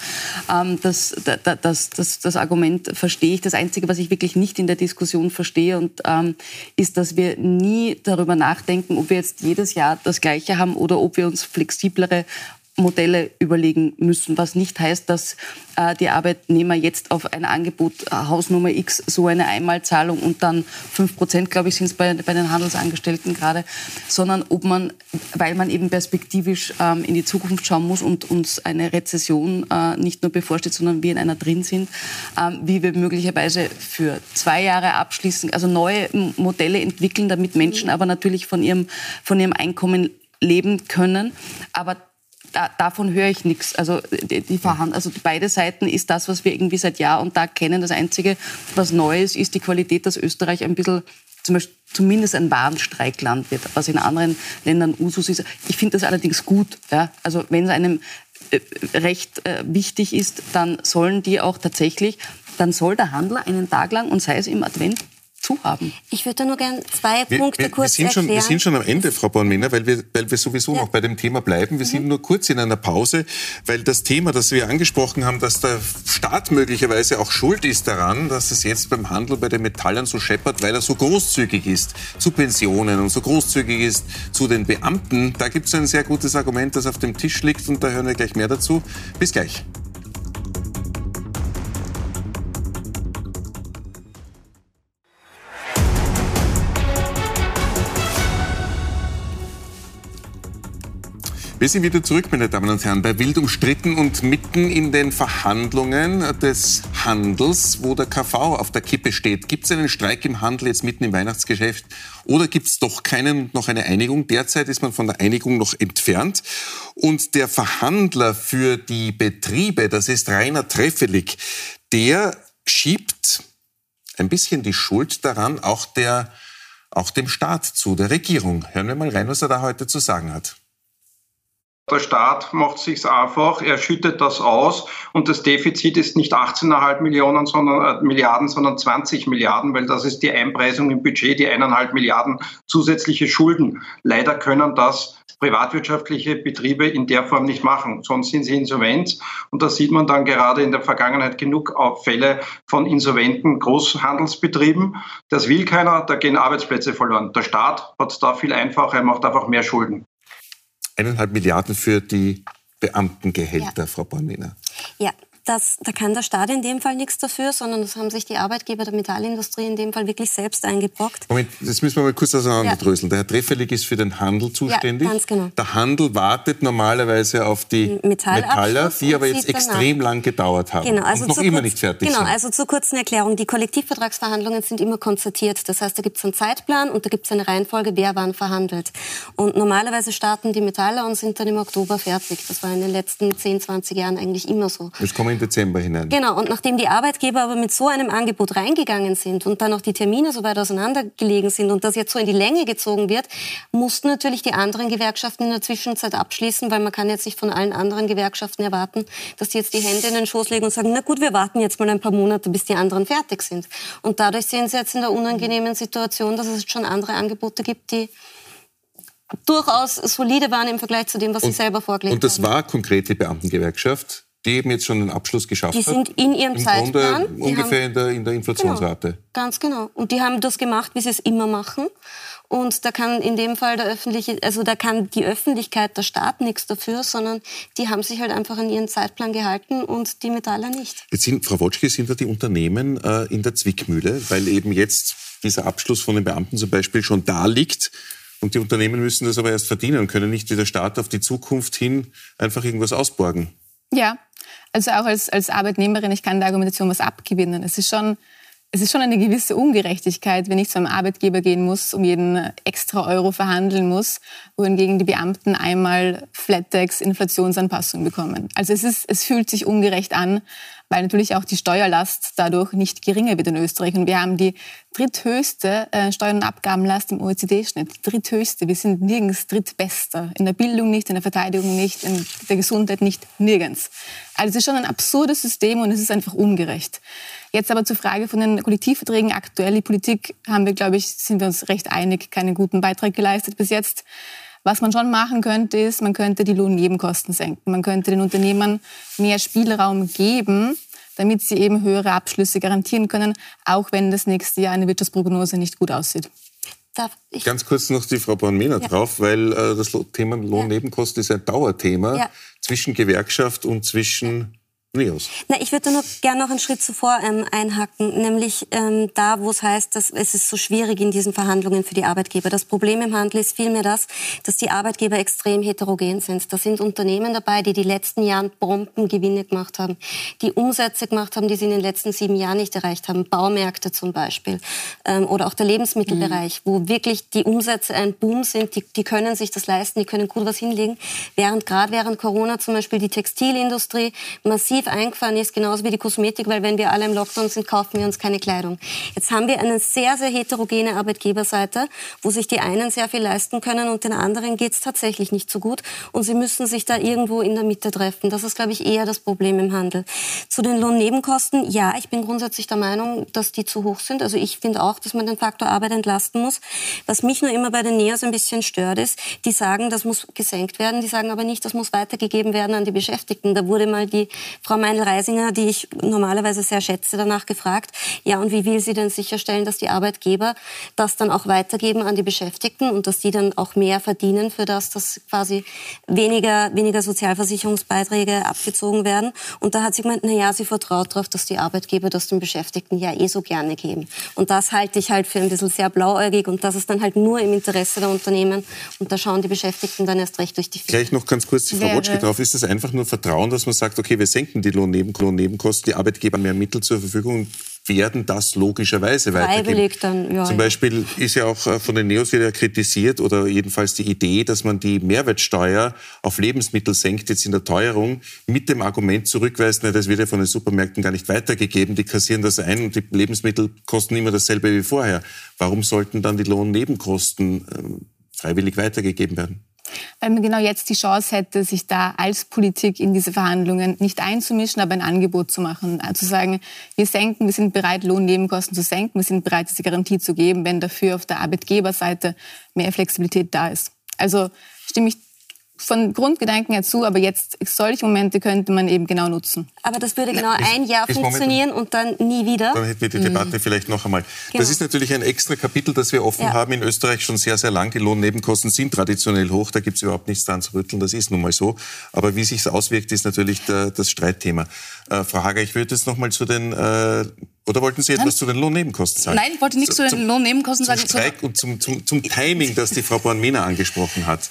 Ähm, das, das, das, das, Argument verstehe ich. Das Einzige, was ich wirklich nicht in der Diskussion verstehe, und, ähm, ist, dass wir nie darüber nachdenken, ob wir jetzt jedes Jahr das Gleiche haben oder ob wir uns flexiblere Modelle überlegen müssen, was nicht heißt, dass äh, die Arbeitnehmer jetzt auf ein Angebot äh, Hausnummer X so eine Einmalzahlung und dann 5 Prozent, glaube ich, sind es bei, bei den Handelsangestellten gerade, sondern ob man, weil man eben perspektivisch ähm, in die Zukunft schauen muss und uns eine Rezession äh, nicht nur bevorsteht, sondern wir in einer drin sind, ähm, wie wir möglicherweise für zwei Jahre abschließen, also neue Modelle entwickeln, damit Menschen aber natürlich von ihrem, von ihrem Einkommen leben können. Aber da, davon höre ich nichts. Also, die, die also beide Seiten ist das, was wir irgendwie seit Jahr und Tag kennen. Das Einzige, was neu ist, ist die Qualität, dass Österreich ein bisschen zum Beispiel zumindest ein Warnstreikland wird, was in anderen Ländern Usus ist. Ich finde das allerdings gut. Ja? Also wenn es einem äh, recht äh, wichtig ist, dann sollen die auch tatsächlich, dann soll der Handel einen Tag lang und sei es im Advent zu haben. Ich würde nur gerne zwei wir, Punkte wir, kurz wir erklären. Schon, wir sind schon am Ende, Frau Bornmänner, weil wir, weil wir sowieso ja. noch bei dem Thema bleiben. Wir mhm. sind nur kurz in einer Pause, weil das Thema, das wir angesprochen haben, dass der Staat möglicherweise auch schuld ist daran, dass es jetzt beim Handel bei den Metallern so scheppert, weil er so großzügig ist zu Pensionen und so großzügig ist zu den Beamten. Da gibt es ein sehr gutes Argument, das auf dem Tisch liegt und da hören wir gleich mehr dazu. Bis gleich. Wir sind wieder zurück, meine Damen und Herren, bei Wild umstritten und mitten in den Verhandlungen des Handels, wo der KV auf der Kippe steht. Gibt es einen Streik im Handel jetzt mitten im Weihnachtsgeschäft oder gibt es doch keinen, noch eine Einigung? Derzeit ist man von der Einigung noch entfernt. Und der Verhandler für die Betriebe, das ist Rainer Treffelig, der schiebt ein bisschen die Schuld daran, auch der auch dem Staat zu, der Regierung. Hören wir mal rein, was er da heute zu sagen hat. Der Staat macht sich's einfach, er schüttet das aus und das Defizit ist nicht 18,5 Millionen, sondern, äh, Milliarden, sondern 20 Milliarden, weil das ist die Einpreisung im Budget, die eineinhalb Milliarden zusätzliche Schulden. Leider können das privatwirtschaftliche Betriebe in der Form nicht machen, sonst sind sie insolvent. Und da sieht man dann gerade in der Vergangenheit genug Fälle von insolventen Großhandelsbetrieben. Das will keiner, da gehen Arbeitsplätze verloren. Der Staat hat es da viel einfacher, er macht einfach mehr Schulden eineinhalb Milliarden für die Beamtengehälter, ja. Frau Bornminer. Ja, das, da kann der Staat in dem Fall nichts dafür, sondern das haben sich die Arbeitgeber der Metallindustrie in dem Fall wirklich selbst eingebrockt. Moment, das müssen wir mal kurz auseinanderdröseln. Ja. Der Herr Treffelig ist für den Handel zuständig. Ja, ganz genau. Der Handel wartet normalerweise auf die Metaller, die aber jetzt extrem danach. lang gedauert haben genau, also und noch immer kurz, nicht fertig genau, sind. Genau, also zur kurzen Erklärung. Die Kollektivvertragsverhandlungen sind immer konzertiert. Das heißt, da gibt es einen Zeitplan und da gibt es eine Reihenfolge, wer wann verhandelt. Und normalerweise starten die Metaller und sind dann im Oktober fertig. Das war in den letzten 10, 20 Jahren eigentlich immer so. Das kommen im Dezember hinein. Genau, und nachdem die Arbeitgeber aber mit so einem Angebot reingegangen sind und dann auch die Termine so weit auseinandergelegen sind und das jetzt so in die Länge gezogen wird, mussten natürlich die anderen Gewerkschaften in der Zwischenzeit abschließen, weil man kann jetzt nicht von allen anderen Gewerkschaften erwarten, dass die jetzt die Hände in den Schoß legen und sagen, na gut, wir warten jetzt mal ein paar Monate, bis die anderen fertig sind. Und dadurch sind sie jetzt in der unangenehmen Situation, dass es schon andere Angebote gibt, die durchaus solide waren im Vergleich zu dem, was und, sie selber vorgelegt haben. Und das haben. war konkret die Beamtengewerkschaft? Die eben jetzt schon einen Abschluss geschafft hat. Die sind in ihrem Im Zeitplan. Grunde ungefähr haben, in, der, in der Inflationsrate. Genau, ganz genau. Und die haben das gemacht, wie sie es immer machen. Und da kann in dem Fall der öffentliche, also da kann die Öffentlichkeit, der Staat nichts dafür, sondern die haben sich halt einfach an ihren Zeitplan gehalten und die Metaller nicht. Jetzt sind, Frau Wotschke, sind da die Unternehmen äh, in der Zwickmühle, weil eben jetzt dieser Abschluss von den Beamten zum Beispiel schon da liegt. Und die Unternehmen müssen das aber erst verdienen und können nicht wie der Staat auf die Zukunft hin einfach irgendwas ausborgen. Ja, also auch als, als Arbeitnehmerin, ich kann der Argumentation was abgewinnen. Es ist schon, es ist schon eine gewisse Ungerechtigkeit, wenn ich zu einem Arbeitgeber gehen muss, um jeden extra Euro verhandeln muss, wohingegen die Beamten einmal Flat-Tax Inflationsanpassung bekommen. Also es ist, es fühlt sich ungerecht an. Weil natürlich auch die Steuerlast dadurch nicht geringer wird in Österreich. Und wir haben die dritthöchste äh, Steuern- und Abgabenlast im OECD-Schnitt. Dritthöchste. Wir sind nirgends drittbester. In der Bildung nicht, in der Verteidigung nicht, in der Gesundheit nicht, nirgends. Also es ist schon ein absurdes System und es ist einfach ungerecht. Jetzt aber zur Frage von den Kollektivverträgen aktuell. Die Politik haben wir, glaube ich, sind wir uns recht einig, keinen guten Beitrag geleistet bis jetzt. Was man schon machen könnte, ist, man könnte die Lohnnebenkosten senken. Man könnte den Unternehmern mehr Spielraum geben, damit sie eben höhere Abschlüsse garantieren können, auch wenn das nächste Jahr eine Wirtschaftsprognose nicht gut aussieht. Ganz kurz noch die Frau Born-Mehner ja. drauf, weil äh, das Thema Lohnnebenkosten ist ein Dauerthema ja. zwischen Gewerkschaft und zwischen Na, ich würde nur gerne noch einen Schritt zuvor ähm, einhacken, nämlich ähm, da, wo es heißt, dass es ist so schwierig in diesen Verhandlungen für die Arbeitgeber. Das Problem im Handel ist vielmehr das, dass die Arbeitgeber extrem heterogen sind. Da sind Unternehmen dabei, die die letzten Jahren Bombengewinne gemacht haben, die Umsätze gemacht haben, die sie in den letzten sieben Jahren nicht erreicht haben. Baumärkte zum Beispiel ähm, oder auch der Lebensmittelbereich, mhm. wo wirklich die Umsätze ein Boom sind. Die, die können sich das leisten, die können gut was hinlegen. Während gerade während Corona zum Beispiel die Textilindustrie massiv massiv eingefahren ist, genauso wie die Kosmetik, weil wenn wir alle im Lockdown sind, kaufen wir uns keine Kleidung. Jetzt haben wir eine sehr, sehr heterogene Arbeitgeberseite, wo sich die einen sehr viel leisten können und den anderen geht es tatsächlich nicht so gut. Und sie müssen sich da irgendwo in der Mitte treffen. Das ist, glaube ich, eher das Problem im Handel. Zu den Lohnnebenkosten, ja, ich bin grundsätzlich der Meinung, dass die zu hoch sind. Also ich finde auch, dass man den Faktor Arbeit entlasten muss. Was mich nur immer bei den NEOS ein bisschen stört, ist, die sagen, das muss gesenkt werden. Die sagen aber nicht, das muss weitergegeben werden an die Beschäftigten. Da wurde mal die Frau Meinl-Reisinger, die ich normalerweise sehr schätze, danach gefragt, ja, und wie will sie denn sicherstellen, dass die Arbeitgeber das dann auch weitergeben an die Beschäftigten und dass die dann auch mehr verdienen für das, dass quasi weniger, weniger Sozialversicherungsbeiträge abgezogen werden. Und da hat sie gemeint, na ja, sie vertraut darauf, dass die Arbeitgeber das den Beschäftigten ja eh so gerne geben. Und das halte ich halt für ein bisschen sehr blauäugig und das ist dann halt nur im Interesse der Unternehmen und da schauen die Beschäftigten dann erst recht durch die Finger. Gleich noch ganz kurz die Frau Wotschke drauf. Ist das einfach nur Vertrauen, dass man sagt, okay, wir senken die Lohnnebenkosten, die Arbeitgeber mehr Mittel zur Verfügung werden das logischerweise weitergeben. Dann, ja, Zum Beispiel ist ja auch äh, von den Neos wieder kritisiert oder jedenfalls die Idee, dass man die Mehrwertsteuer auf Lebensmittel senkt, jetzt in der Teuerung, mit dem Argument zurückweist, das wird ja von den Supermärkten gar nicht weitergegeben, die kassieren das ein und die Lebensmittel kosten immer dasselbe wie vorher. Warum sollten dann die Lohnnebenkosten ähm, freiwillig weitergegeben werden? Weil man genau jetzt die Chance hätte, sich da als Politik in diese Verhandlungen nicht einzumischen, aber ein Angebot zu machen. Also zu sagen, wir senken, wir sind bereit, Lohnnebenkosten zu senken, wir sind bereit, diese Garantie zu geben, wenn dafür auf der Arbeitgeberseite mehr Flexibilität da ist. Also stimme ich von Grundgedanken her zu, aber jetzt solche Momente könnte man eben genau nutzen. Aber das würde genau ein Jahr funktionieren und dann nie wieder. Dann hätten wir die Debatte mhm. vielleicht noch einmal. Genau. Das ist natürlich ein extra Kapitel, das wir offen ja. haben in Österreich schon sehr, sehr lang. Die Lohnnebenkosten sind traditionell hoch, da gibt es überhaupt nichts dran zu rütteln, das ist nun mal so. Aber wie sich auswirkt, ist natürlich der, das Streitthema. Äh, Frau Hager, ich würde jetzt noch mal zu den äh, oder wollten Sie etwas Nein. zu den Lohnnebenkosten sagen? Nein, ich wollte nichts zu, zu den Lohnnebenkosten zum sagen. Streik und zum, zum, zum Timing, das die Frau Born-Mehner angesprochen hat.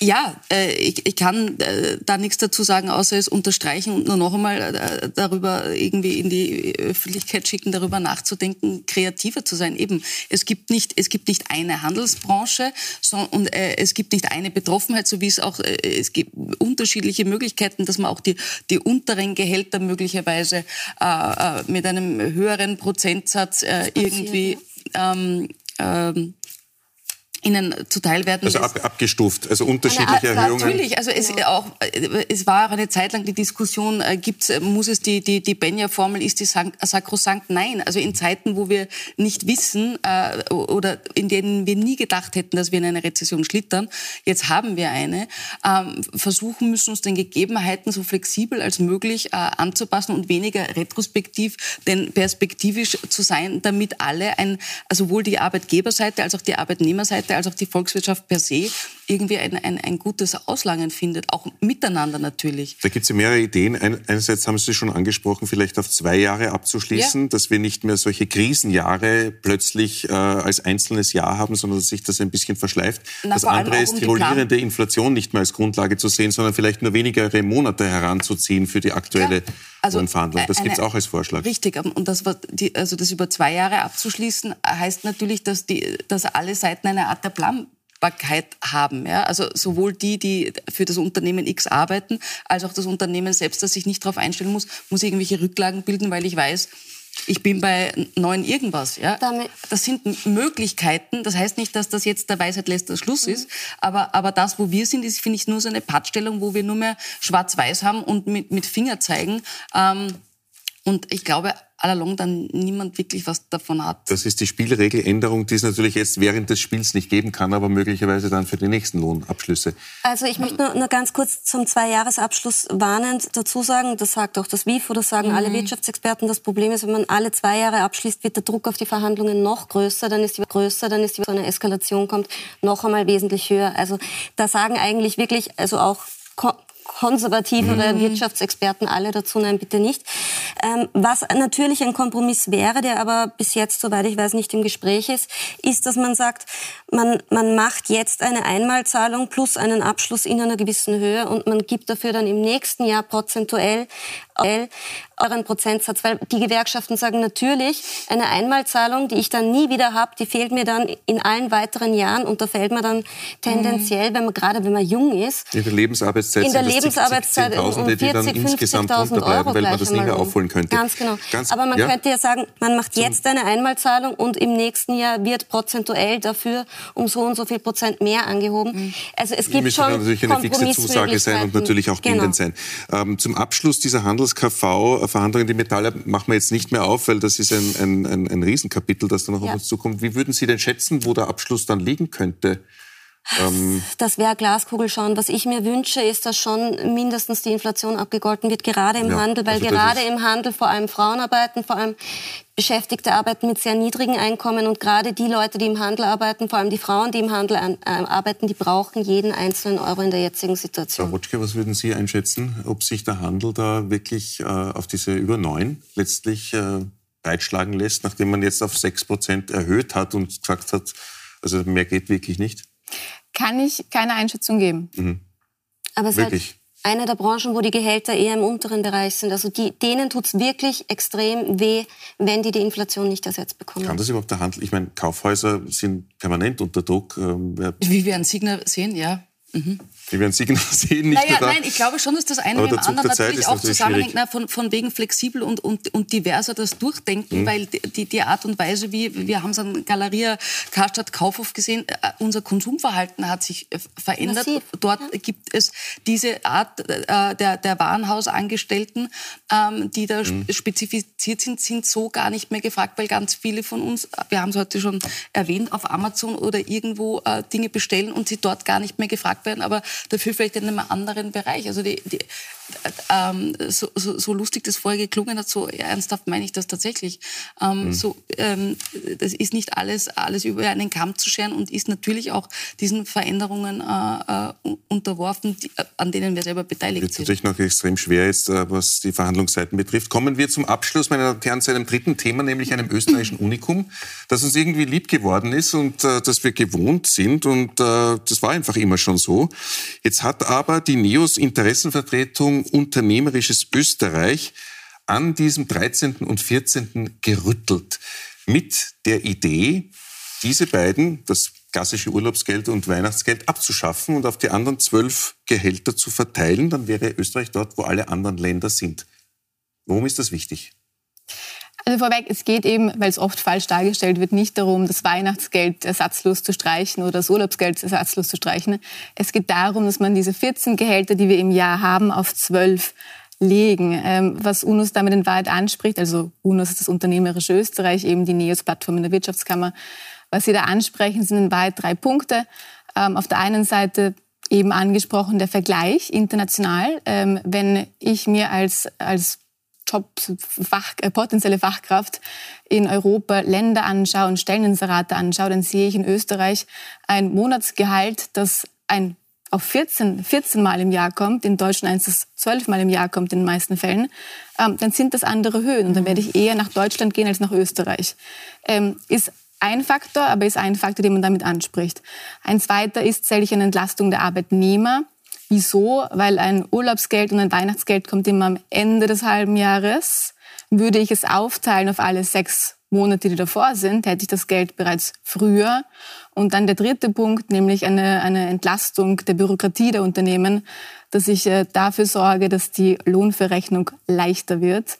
Ja, äh, ich, ich kann äh, da nichts dazu sagen, außer es unterstreichen und nur noch einmal äh, darüber irgendwie in die Öffentlichkeit schicken, darüber nachzudenken, kreativer zu sein. Eben, es gibt nicht, es gibt nicht eine Handelsbranche sondern, und äh, es gibt nicht eine Betroffenheit, so wie es auch, äh, es gibt unterschiedliche Möglichkeiten, dass man auch die, die unteren Gehälter möglicherweise äh, äh, mit einem höheren Prozentsatz äh, irgendwie ähm, ähm, ihnen zuteil werden. Also ab, abgestuft, also unterschiedliche Eine, Erhöhungen. Natürlich, also es, auch, es war auch eine Zeit lang die Diskussion, äh, gibt's, muss es die, die, die Benja-Formel, ist die sakrosankt? Nein, also in Zeiten, wo wir nicht wissen äh, oder in denen wir nie gedacht hätten, dass wir in eine Rezession schlittern, jetzt haben wir eine, ähm, versuchen müssen, uns den Gegebenheiten so flexibel als möglich äh, anzupassen und weniger retrospektiv, denn perspektivisch zu sein, damit alle, ein, also sowohl die Arbeitgeberseite als auch die Arbeitnehmerseite, Seite als auch die Volkswirtschaft per se irgendwie ein, ein, ein gutes Auslangen findet, auch miteinander natürlich. Da gibt es ja mehrere Ideen. einerseits haben Sie schon angesprochen, vielleicht auf zwei Jahre abzuschließen, ja. dass wir nicht mehr solche Krisenjahre plötzlich äh, als einzelnes Jahr haben, sondern dass sich das ein bisschen verschleift. Na, das andere ist, um die rollierende Inflation nicht mehr als Grundlage zu sehen, sondern vielleicht nur wenige Monate heranzuziehen für die aktuelle ja. Also Verhandlung. Das gibt es auch als Vorschlag. Richtig, und das, die, also das über zwei Jahre abzuschließen, heißt natürlich, dass, die, dass alle Seiten eine Art der Plan haben. Ja? Also sowohl die, die für das Unternehmen X arbeiten, als auch das Unternehmen selbst, das sich nicht darauf einstellen muss, muss irgendwelche Rücklagen bilden, weil ich weiß, ich bin bei neun irgendwas. Ja? Das sind Möglichkeiten. Das heißt nicht, dass das jetzt der Weisheit letzter Schluss mhm. ist. Aber, aber das, wo wir sind, ist, finde ich, nur so eine Pattstellung, wo wir nur mehr schwarz-weiß haben und mit, mit Finger zeigen. Ähm, und ich glaube, allalong dann niemand wirklich was davon hat. Das ist die Spielregeländerung, die es natürlich jetzt während des Spiels nicht geben kann, aber möglicherweise dann für die nächsten Lohnabschlüsse. Also ich möchte nur, nur ganz kurz zum Zweijahresabschluss warnend dazu sagen, das sagt auch das WIFO, das sagen mhm. alle Wirtschaftsexperten, das Problem ist, wenn man alle zwei Jahre abschließt, wird der Druck auf die Verhandlungen noch größer, dann ist die größer, dann ist die, so eine Eskalation kommt, noch einmal wesentlich höher. Also da sagen eigentlich wirklich, also auch konservativere mhm. Wirtschaftsexperten alle dazu, nein, bitte nicht. Ähm, was natürlich ein Kompromiss wäre, der aber bis jetzt, soweit ich weiß, nicht im Gespräch ist, ist, dass man sagt, man, man macht jetzt eine Einmalzahlung plus einen Abschluss in einer gewissen Höhe und man gibt dafür dann im nächsten Jahr prozentuell euren Prozentsatz, weil die Gewerkschaften sagen natürlich, eine Einmalzahlung, die ich dann nie wieder habe, die fehlt mir dann in allen weiteren Jahren und da fällt man dann tendenziell, wenn man gerade wenn man jung ist, in der Lebensarbeitszeit in der Lebensarbeitszeit um 40, 50.000 Euro weil man das nicht mehr aufholen könnte. Ganz genau. Ganz, Aber man ja. könnte ja sagen, man macht jetzt eine Einmalzahlung und im nächsten Jahr wird prozentuell dafür um so und so viel Prozent mehr angehoben. Mhm. Also es gibt schon natürlich eine fixe Zusage sein und natürlich auch bindend genau. sein. Ähm, zum Abschluss dieser Handels-KV-Verhandlungen, die Metalle machen wir jetzt nicht mehr auf, weil das ist ein, ein, ein, ein Riesenkapitel, das da noch ja. auf uns zukommt. Wie würden Sie denn schätzen, wo der Abschluss dann liegen könnte? Ähm das wäre Glaskugel schauen. Was ich mir wünsche, ist, dass schon mindestens die Inflation abgegolten wird, gerade im ja, Handel, weil also gerade im Handel vor allem Frauen arbeiten, vor allem Beschäftigte arbeiten mit sehr niedrigen Einkommen und gerade die Leute, die im Handel arbeiten, vor allem die Frauen, die im Handel an, äh, arbeiten, die brauchen jeden einzelnen Euro in der jetzigen Situation. Frau Wotschke, was würden Sie einschätzen, ob sich der Handel da wirklich äh, auf diese über neun letztlich äh, breitschlagen lässt, nachdem man jetzt auf sechs Prozent erhöht hat und gesagt hat, also mehr geht wirklich nicht? Kann ich keine Einschätzung geben. Mhm. Aber es wirklich? ist halt eine der Branchen, wo die Gehälter eher im unteren Bereich sind. Also die, denen tut es wirklich extrem weh, wenn die die Inflation nicht ersetzt bekommen. Kann das überhaupt der Handel? Ich meine, Kaufhäuser sind permanent unter Druck. Ähm, Wie wir an Signer sehen, ja. Mhm. Wir werden Signal sehen. Nicht naja, nein, ich glaube schon, dass das eine mit dem anderen natürlich auch natürlich zusammenhängt. Na, von, von wegen flexibel und, und, und diverser das Durchdenken, mhm. weil die, die Art und Weise, wie wir haben es an Galeria Karstadt Kaufhof gesehen, äh, unser Konsumverhalten hat sich äh, verändert. Massiv. Dort ja. gibt es diese Art äh, der, der Warenhausangestellten, ähm, die da mhm. spezifiziert sind, sind so gar nicht mehr gefragt, weil ganz viele von uns, wir haben es heute schon erwähnt, auf Amazon oder irgendwo äh, Dinge bestellen und sie dort gar nicht mehr gefragt werden. Aber dafür vielleicht in einem anderen Bereich. Also die, die, ähm, so, so, so, lustig das vorher geklungen hat, so ernsthaft meine ich das tatsächlich. Ähm, mhm. so, ähm, das ist nicht alles, alles über einen Kamm zu scheren und ist natürlich auch diesen Veränderungen äh, äh, unterworfen, die, äh, an denen wir selber beteiligt Wird sind. Wird natürlich noch extrem schwer jetzt, äh, was die Verhandlungsseiten betrifft. Kommen wir zum Abschluss, meine Damen und Herren, zu einem dritten Thema, nämlich einem österreichischen Unikum, das uns irgendwie lieb geworden ist und äh, das wir gewohnt sind und äh, das war einfach immer schon so. Jetzt hat aber die NEOS Interessenvertretung Unternehmerisches Österreich an diesem 13. und 14. gerüttelt mit der Idee, diese beiden, das klassische Urlaubsgeld und Weihnachtsgeld abzuschaffen und auf die anderen zwölf Gehälter zu verteilen, dann wäre Österreich dort, wo alle anderen Länder sind. Warum ist das wichtig? Also vorweg, es geht eben, weil es oft falsch dargestellt wird, nicht darum, das Weihnachtsgeld ersatzlos zu streichen oder das Urlaubsgeld ersatzlos zu streichen. Es geht darum, dass man diese 14 Gehälter, die wir im Jahr haben, auf 12 legen. Ähm, was UNOS damit in Wahrheit anspricht, also UNOS ist das Unternehmerische Österreich, eben die NEOS-Plattform in der Wirtschaftskammer. Was Sie da ansprechen, sind in Wahrheit drei Punkte. Ähm, auf der einen Seite eben angesprochen der Vergleich international. Ähm, wenn ich mir als, als Top-Fach, äh, potenzielle Fachkraft in Europa Länder anschaue und Stelleninserate anschaue, dann sehe ich in Österreich ein Monatsgehalt, das ein auf 14, 14 Mal im Jahr kommt, in Deutschland eins, das 12 Mal im Jahr kommt in den meisten Fällen, ähm, dann sind das andere Höhen. Und dann werde ich eher nach Deutschland gehen als nach Österreich. Ähm, ist ein Faktor, aber ist ein Faktor, den man damit anspricht. Ein zweiter ist tatsächlich eine Entlastung der Arbeitnehmer. Wieso? Weil ein Urlaubsgeld und ein Weihnachtsgeld kommt immer am Ende des halben Jahres. Würde ich es aufteilen auf alle sechs Monate, die davor sind, hätte ich das Geld bereits früher. Und dann der dritte Punkt, nämlich eine, eine Entlastung der Bürokratie der Unternehmen, dass ich äh, dafür sorge, dass die Lohnverrechnung leichter wird.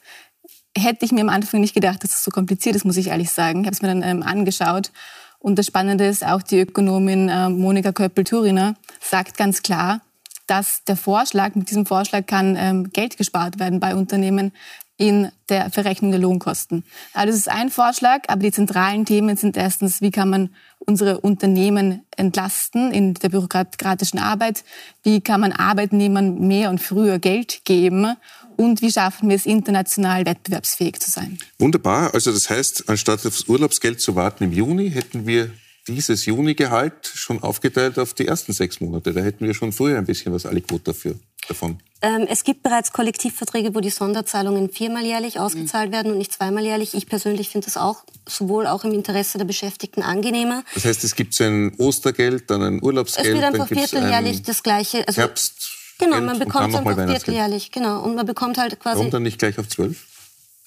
Hätte ich mir am Anfang nicht gedacht, dass es so kompliziert ist, muss ich ehrlich sagen. Ich habe es mir dann ähm, angeschaut. Und das Spannende ist, auch die Ökonomin äh, Monika Köppel-Turiner sagt ganz klar, dass der Vorschlag, mit diesem Vorschlag kann ähm, Geld gespart werden bei Unternehmen in der Verrechnung der Lohnkosten. Also das ist ein Vorschlag, aber die zentralen Themen sind erstens, wie kann man unsere Unternehmen entlasten in der bürokratischen Arbeit, wie kann man Arbeitnehmern mehr und früher Geld geben und wie schaffen wir es, international wettbewerbsfähig zu sein. Wunderbar. Also das heißt, anstatt aufs Urlaubsgeld zu warten im Juni, hätten wir dieses Juni-Gehalt schon aufgeteilt auf die ersten sechs Monate. Da hätten wir schon früher ein bisschen was Aliquot dafür davon. Ähm, es gibt bereits Kollektivverträge, wo die Sonderzahlungen viermal jährlich ausgezahlt mhm. werden und nicht zweimal jährlich. Ich persönlich finde das auch sowohl auch im Interesse der Beschäftigten angenehmer. Das heißt, es gibt so ein Ostergeld, dann ein Urlaubsgeld. Es wird einfach vierteljährlich das gleiche. Also Herbst. Genau, man bekommt es einfach vierteljährlich. Genau, und man bekommt halt quasi. Warum dann nicht gleich auf zwölf?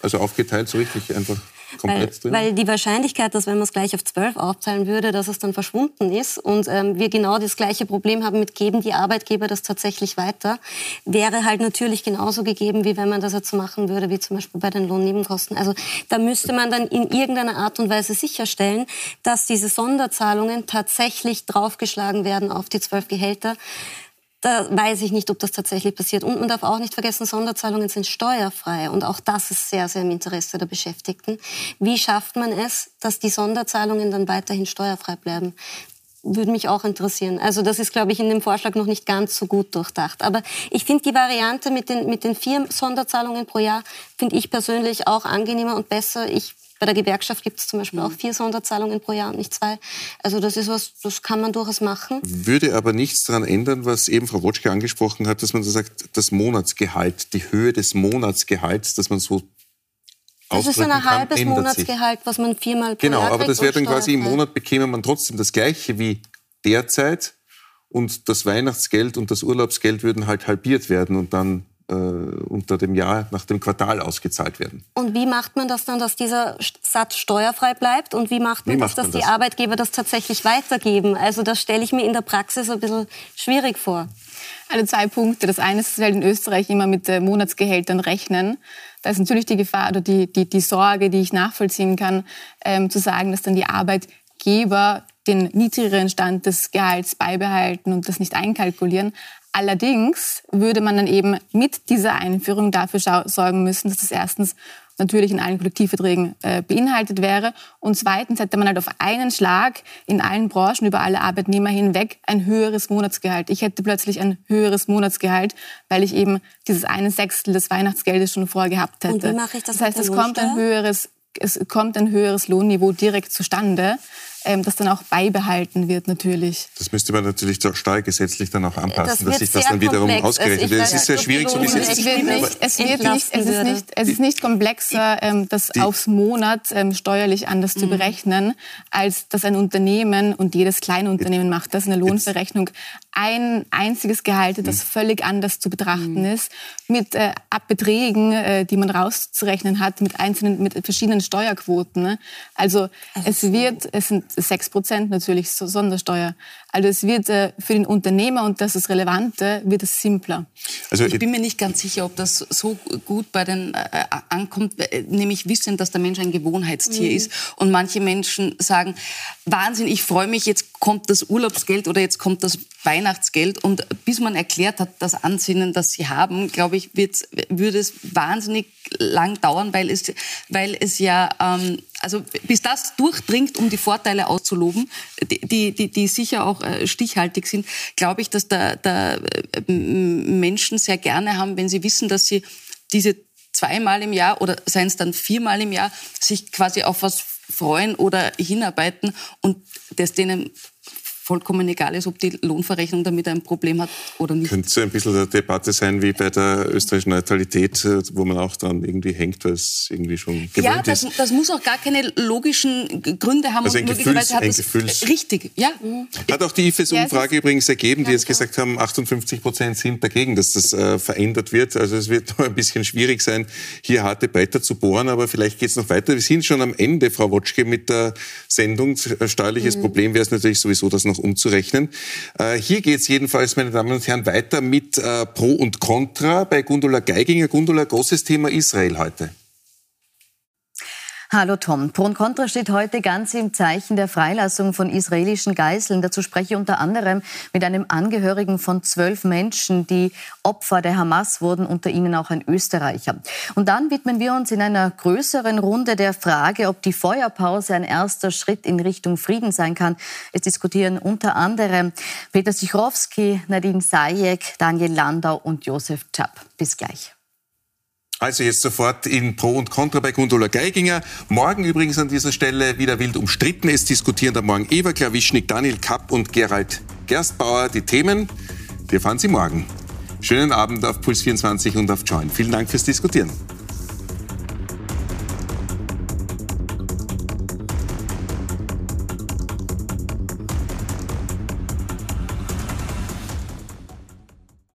Also aufgeteilt so richtig einfach komplett weil? Weil die Wahrscheinlichkeit, dass wenn man es gleich auf zwölf aufteilen würde, dass es dann verschwunden ist und ähm, wir genau das gleiche Problem haben mit geben die Arbeitgeber das tatsächlich weiter, wäre halt natürlich genauso gegeben, wie wenn man das jetzt so machen würde, wie zum Beispiel bei den Lohnnebenkosten. Also da müsste man dann in irgendeiner Art und Weise sicherstellen, dass diese Sonderzahlungen tatsächlich draufgeschlagen werden auf die zwölf Gehälter da weiß ich nicht, ob das tatsächlich passiert. Und man darf auch nicht vergessen, Sonderzahlungen sind steuerfrei. Und auch das ist sehr, sehr im Interesse der Beschäftigten. Wie schafft man es, dass die Sonderzahlungen dann weiterhin steuerfrei bleiben? Würde mich auch interessieren. Also das ist, glaube ich, in dem Vorschlag noch nicht ganz so gut durchdacht. Aber ich finde die Variante mit den, mit den vier Sonderzahlungen pro Jahr, finde ich persönlich auch angenehmer und besser. Ich bei der Gewerkschaft gibt es zum Beispiel auch mhm. vier Sonderzahlungen pro Jahr und nicht zwei. Also das ist was, das kann man durchaus machen. Würde aber nichts daran ändern, was eben Frau Wotschke angesprochen hat, dass man sagt, das Monatsgehalt, die Höhe des Monatsgehalts, dass man so das ist ein halbes kann, Monatsgehalt, was man viermal pro genau, Jahr aber das wäre dann quasi im Monat bekäme man trotzdem das Gleiche wie derzeit und das Weihnachtsgeld und das Urlaubsgeld würden halt halbiert werden und dann äh, unter dem Jahr nach dem Quartal ausgezahlt werden. Und wie macht man das dann, dass dieser Satz steuerfrei bleibt? Und wie macht man wie das, macht man dass das? die Arbeitgeber das tatsächlich weitergeben? Also das stelle ich mir in der Praxis ein bisschen schwierig vor. Also zwei Punkte. Das eine ist, dass wir in Österreich immer mit äh, Monatsgehältern rechnen. Da ist natürlich die Gefahr oder die, die, die Sorge, die ich nachvollziehen kann, ähm, zu sagen, dass dann die Arbeitgeber den niedrigeren Stand des Gehalts beibehalten und das nicht einkalkulieren. Allerdings würde man dann eben mit dieser Einführung dafür sorgen müssen, dass das erstens natürlich in allen Kollektivverträgen äh, beinhaltet wäre und zweitens hätte man halt auf einen Schlag in allen Branchen über alle Arbeitnehmer hinweg ein höheres Monatsgehalt. Ich hätte plötzlich ein höheres Monatsgehalt, weil ich eben dieses eine Sechstel des Weihnachtsgeldes schon vorher gehabt hätte. Und wie mache ich das? Das heißt, es kommt ein höheres es kommt ein höheres Lohnniveau direkt zustande ähm, das dann auch beibehalten wird natürlich. Das müsste man natürlich steuergesetzlich dann auch anpassen, das dass sich das dann wiederum komplex. ausgerechnet wird. Also es ist sehr schwierig, so wie es jetzt ist. Es, wird nicht, es, ist nicht, es ist nicht komplexer, ähm, das die, aufs Monat ähm, steuerlich anders mhm. zu berechnen, als dass ein Unternehmen, und jedes kleine Unternehmen macht das, eine Lohnverrechnung, ein einziges Gehalt, das mhm. völlig anders zu betrachten mhm. ist, mit äh, Abbeträgen, äh, die man rauszurechnen hat, mit einzelnen, mit verschiedenen Steuerquoten. Ne? Also es wird, es sind 6 Prozent natürlich Sondersteuer. Also es wird äh, für den Unternehmer, und das ist Relevante, wird es simpler. Also ich bin mir nicht ganz sicher, ob das so gut bei den äh, äh ankommt, äh, nämlich wissen, dass der Mensch ein Gewohnheitstier mhm. ist. Und manche Menschen sagen, Wahnsinn, ich freue mich, jetzt kommt das Urlaubsgeld oder jetzt kommt das Weihnachtsgeld. Und bis man erklärt hat, das Ansinnen, das sie haben, glaube ich, wird, würde es wahnsinnig lang dauern, weil es, weil es ja, ähm, also bis das durchdringt, um die Vorteile auszuloben, die, die, die sicher auch stichhaltig sind, glaube ich, dass da, da äh, Menschen sehr gerne haben, wenn sie wissen, dass sie diese zweimal im Jahr oder seien es dann viermal im Jahr sich quasi auf was freuen oder hinarbeiten und das denen vollkommen egal ist, ob die Lohnverrechnung damit ein Problem hat oder nicht. Könnte so ein bisschen eine Debatte sein wie bei der österreichischen Neutralität, äh, wo man auch dann irgendwie hängt, weil es irgendwie schon gewöhnt ja, das, ist. das muss auch gar keine logischen Gründe haben. Also ein und Gefühls, hat ein Gefühls. Richtig, ja. Hat auch die IFES-Umfrage Ja, übrigens ergeben, die jetzt gesagt haben, 58 Prozent sind dagegen, dass das äh, verändert wird. Also es wird noch ein bisschen schwierig sein, hier harte Bretter zu bohren, aber vielleicht geht es noch weiter. Wir sind schon am Ende, Frau Wotschke, mit der Sendung. Steuerliches mhm. Problem wäre es natürlich sowieso, das noch umzurechnen. Äh, hier geht es jedenfalls, meine Damen und Herren, weiter mit äh, Pro und Contra bei Gundula Geiginger. Gundula, großes Thema Israel heute. Hallo Tom. Pro und Contra steht heute ganz im Zeichen der Freilassung von israelischen Geiseln. Dazu spreche ich unter anderem mit einem Angehörigen von zwölf Menschen, die Opfer der Hamas wurden, unter ihnen auch ein Österreicher. Und dann widmen wir uns in einer größeren Runde der Frage, ob die Feuerpause ein erster Schritt in Richtung Frieden sein kann. Es diskutieren unter anderem Peter Sichrowski, Nadine Sayek, Daniel Landau und Josef Czap. Bis gleich. Also jetzt sofort in Pro und Contra bei Gundula Geiginger. Morgen übrigens an dieser Stelle wieder wild umstritten. Es diskutieren da morgen Eva Klawischnik, Daniel Kapp und Gerald Gerstbauer die Themen. Wir fahren Sie morgen. Schönen Abend auf Puls 24 und auf Join. Vielen Dank fürs Diskutieren.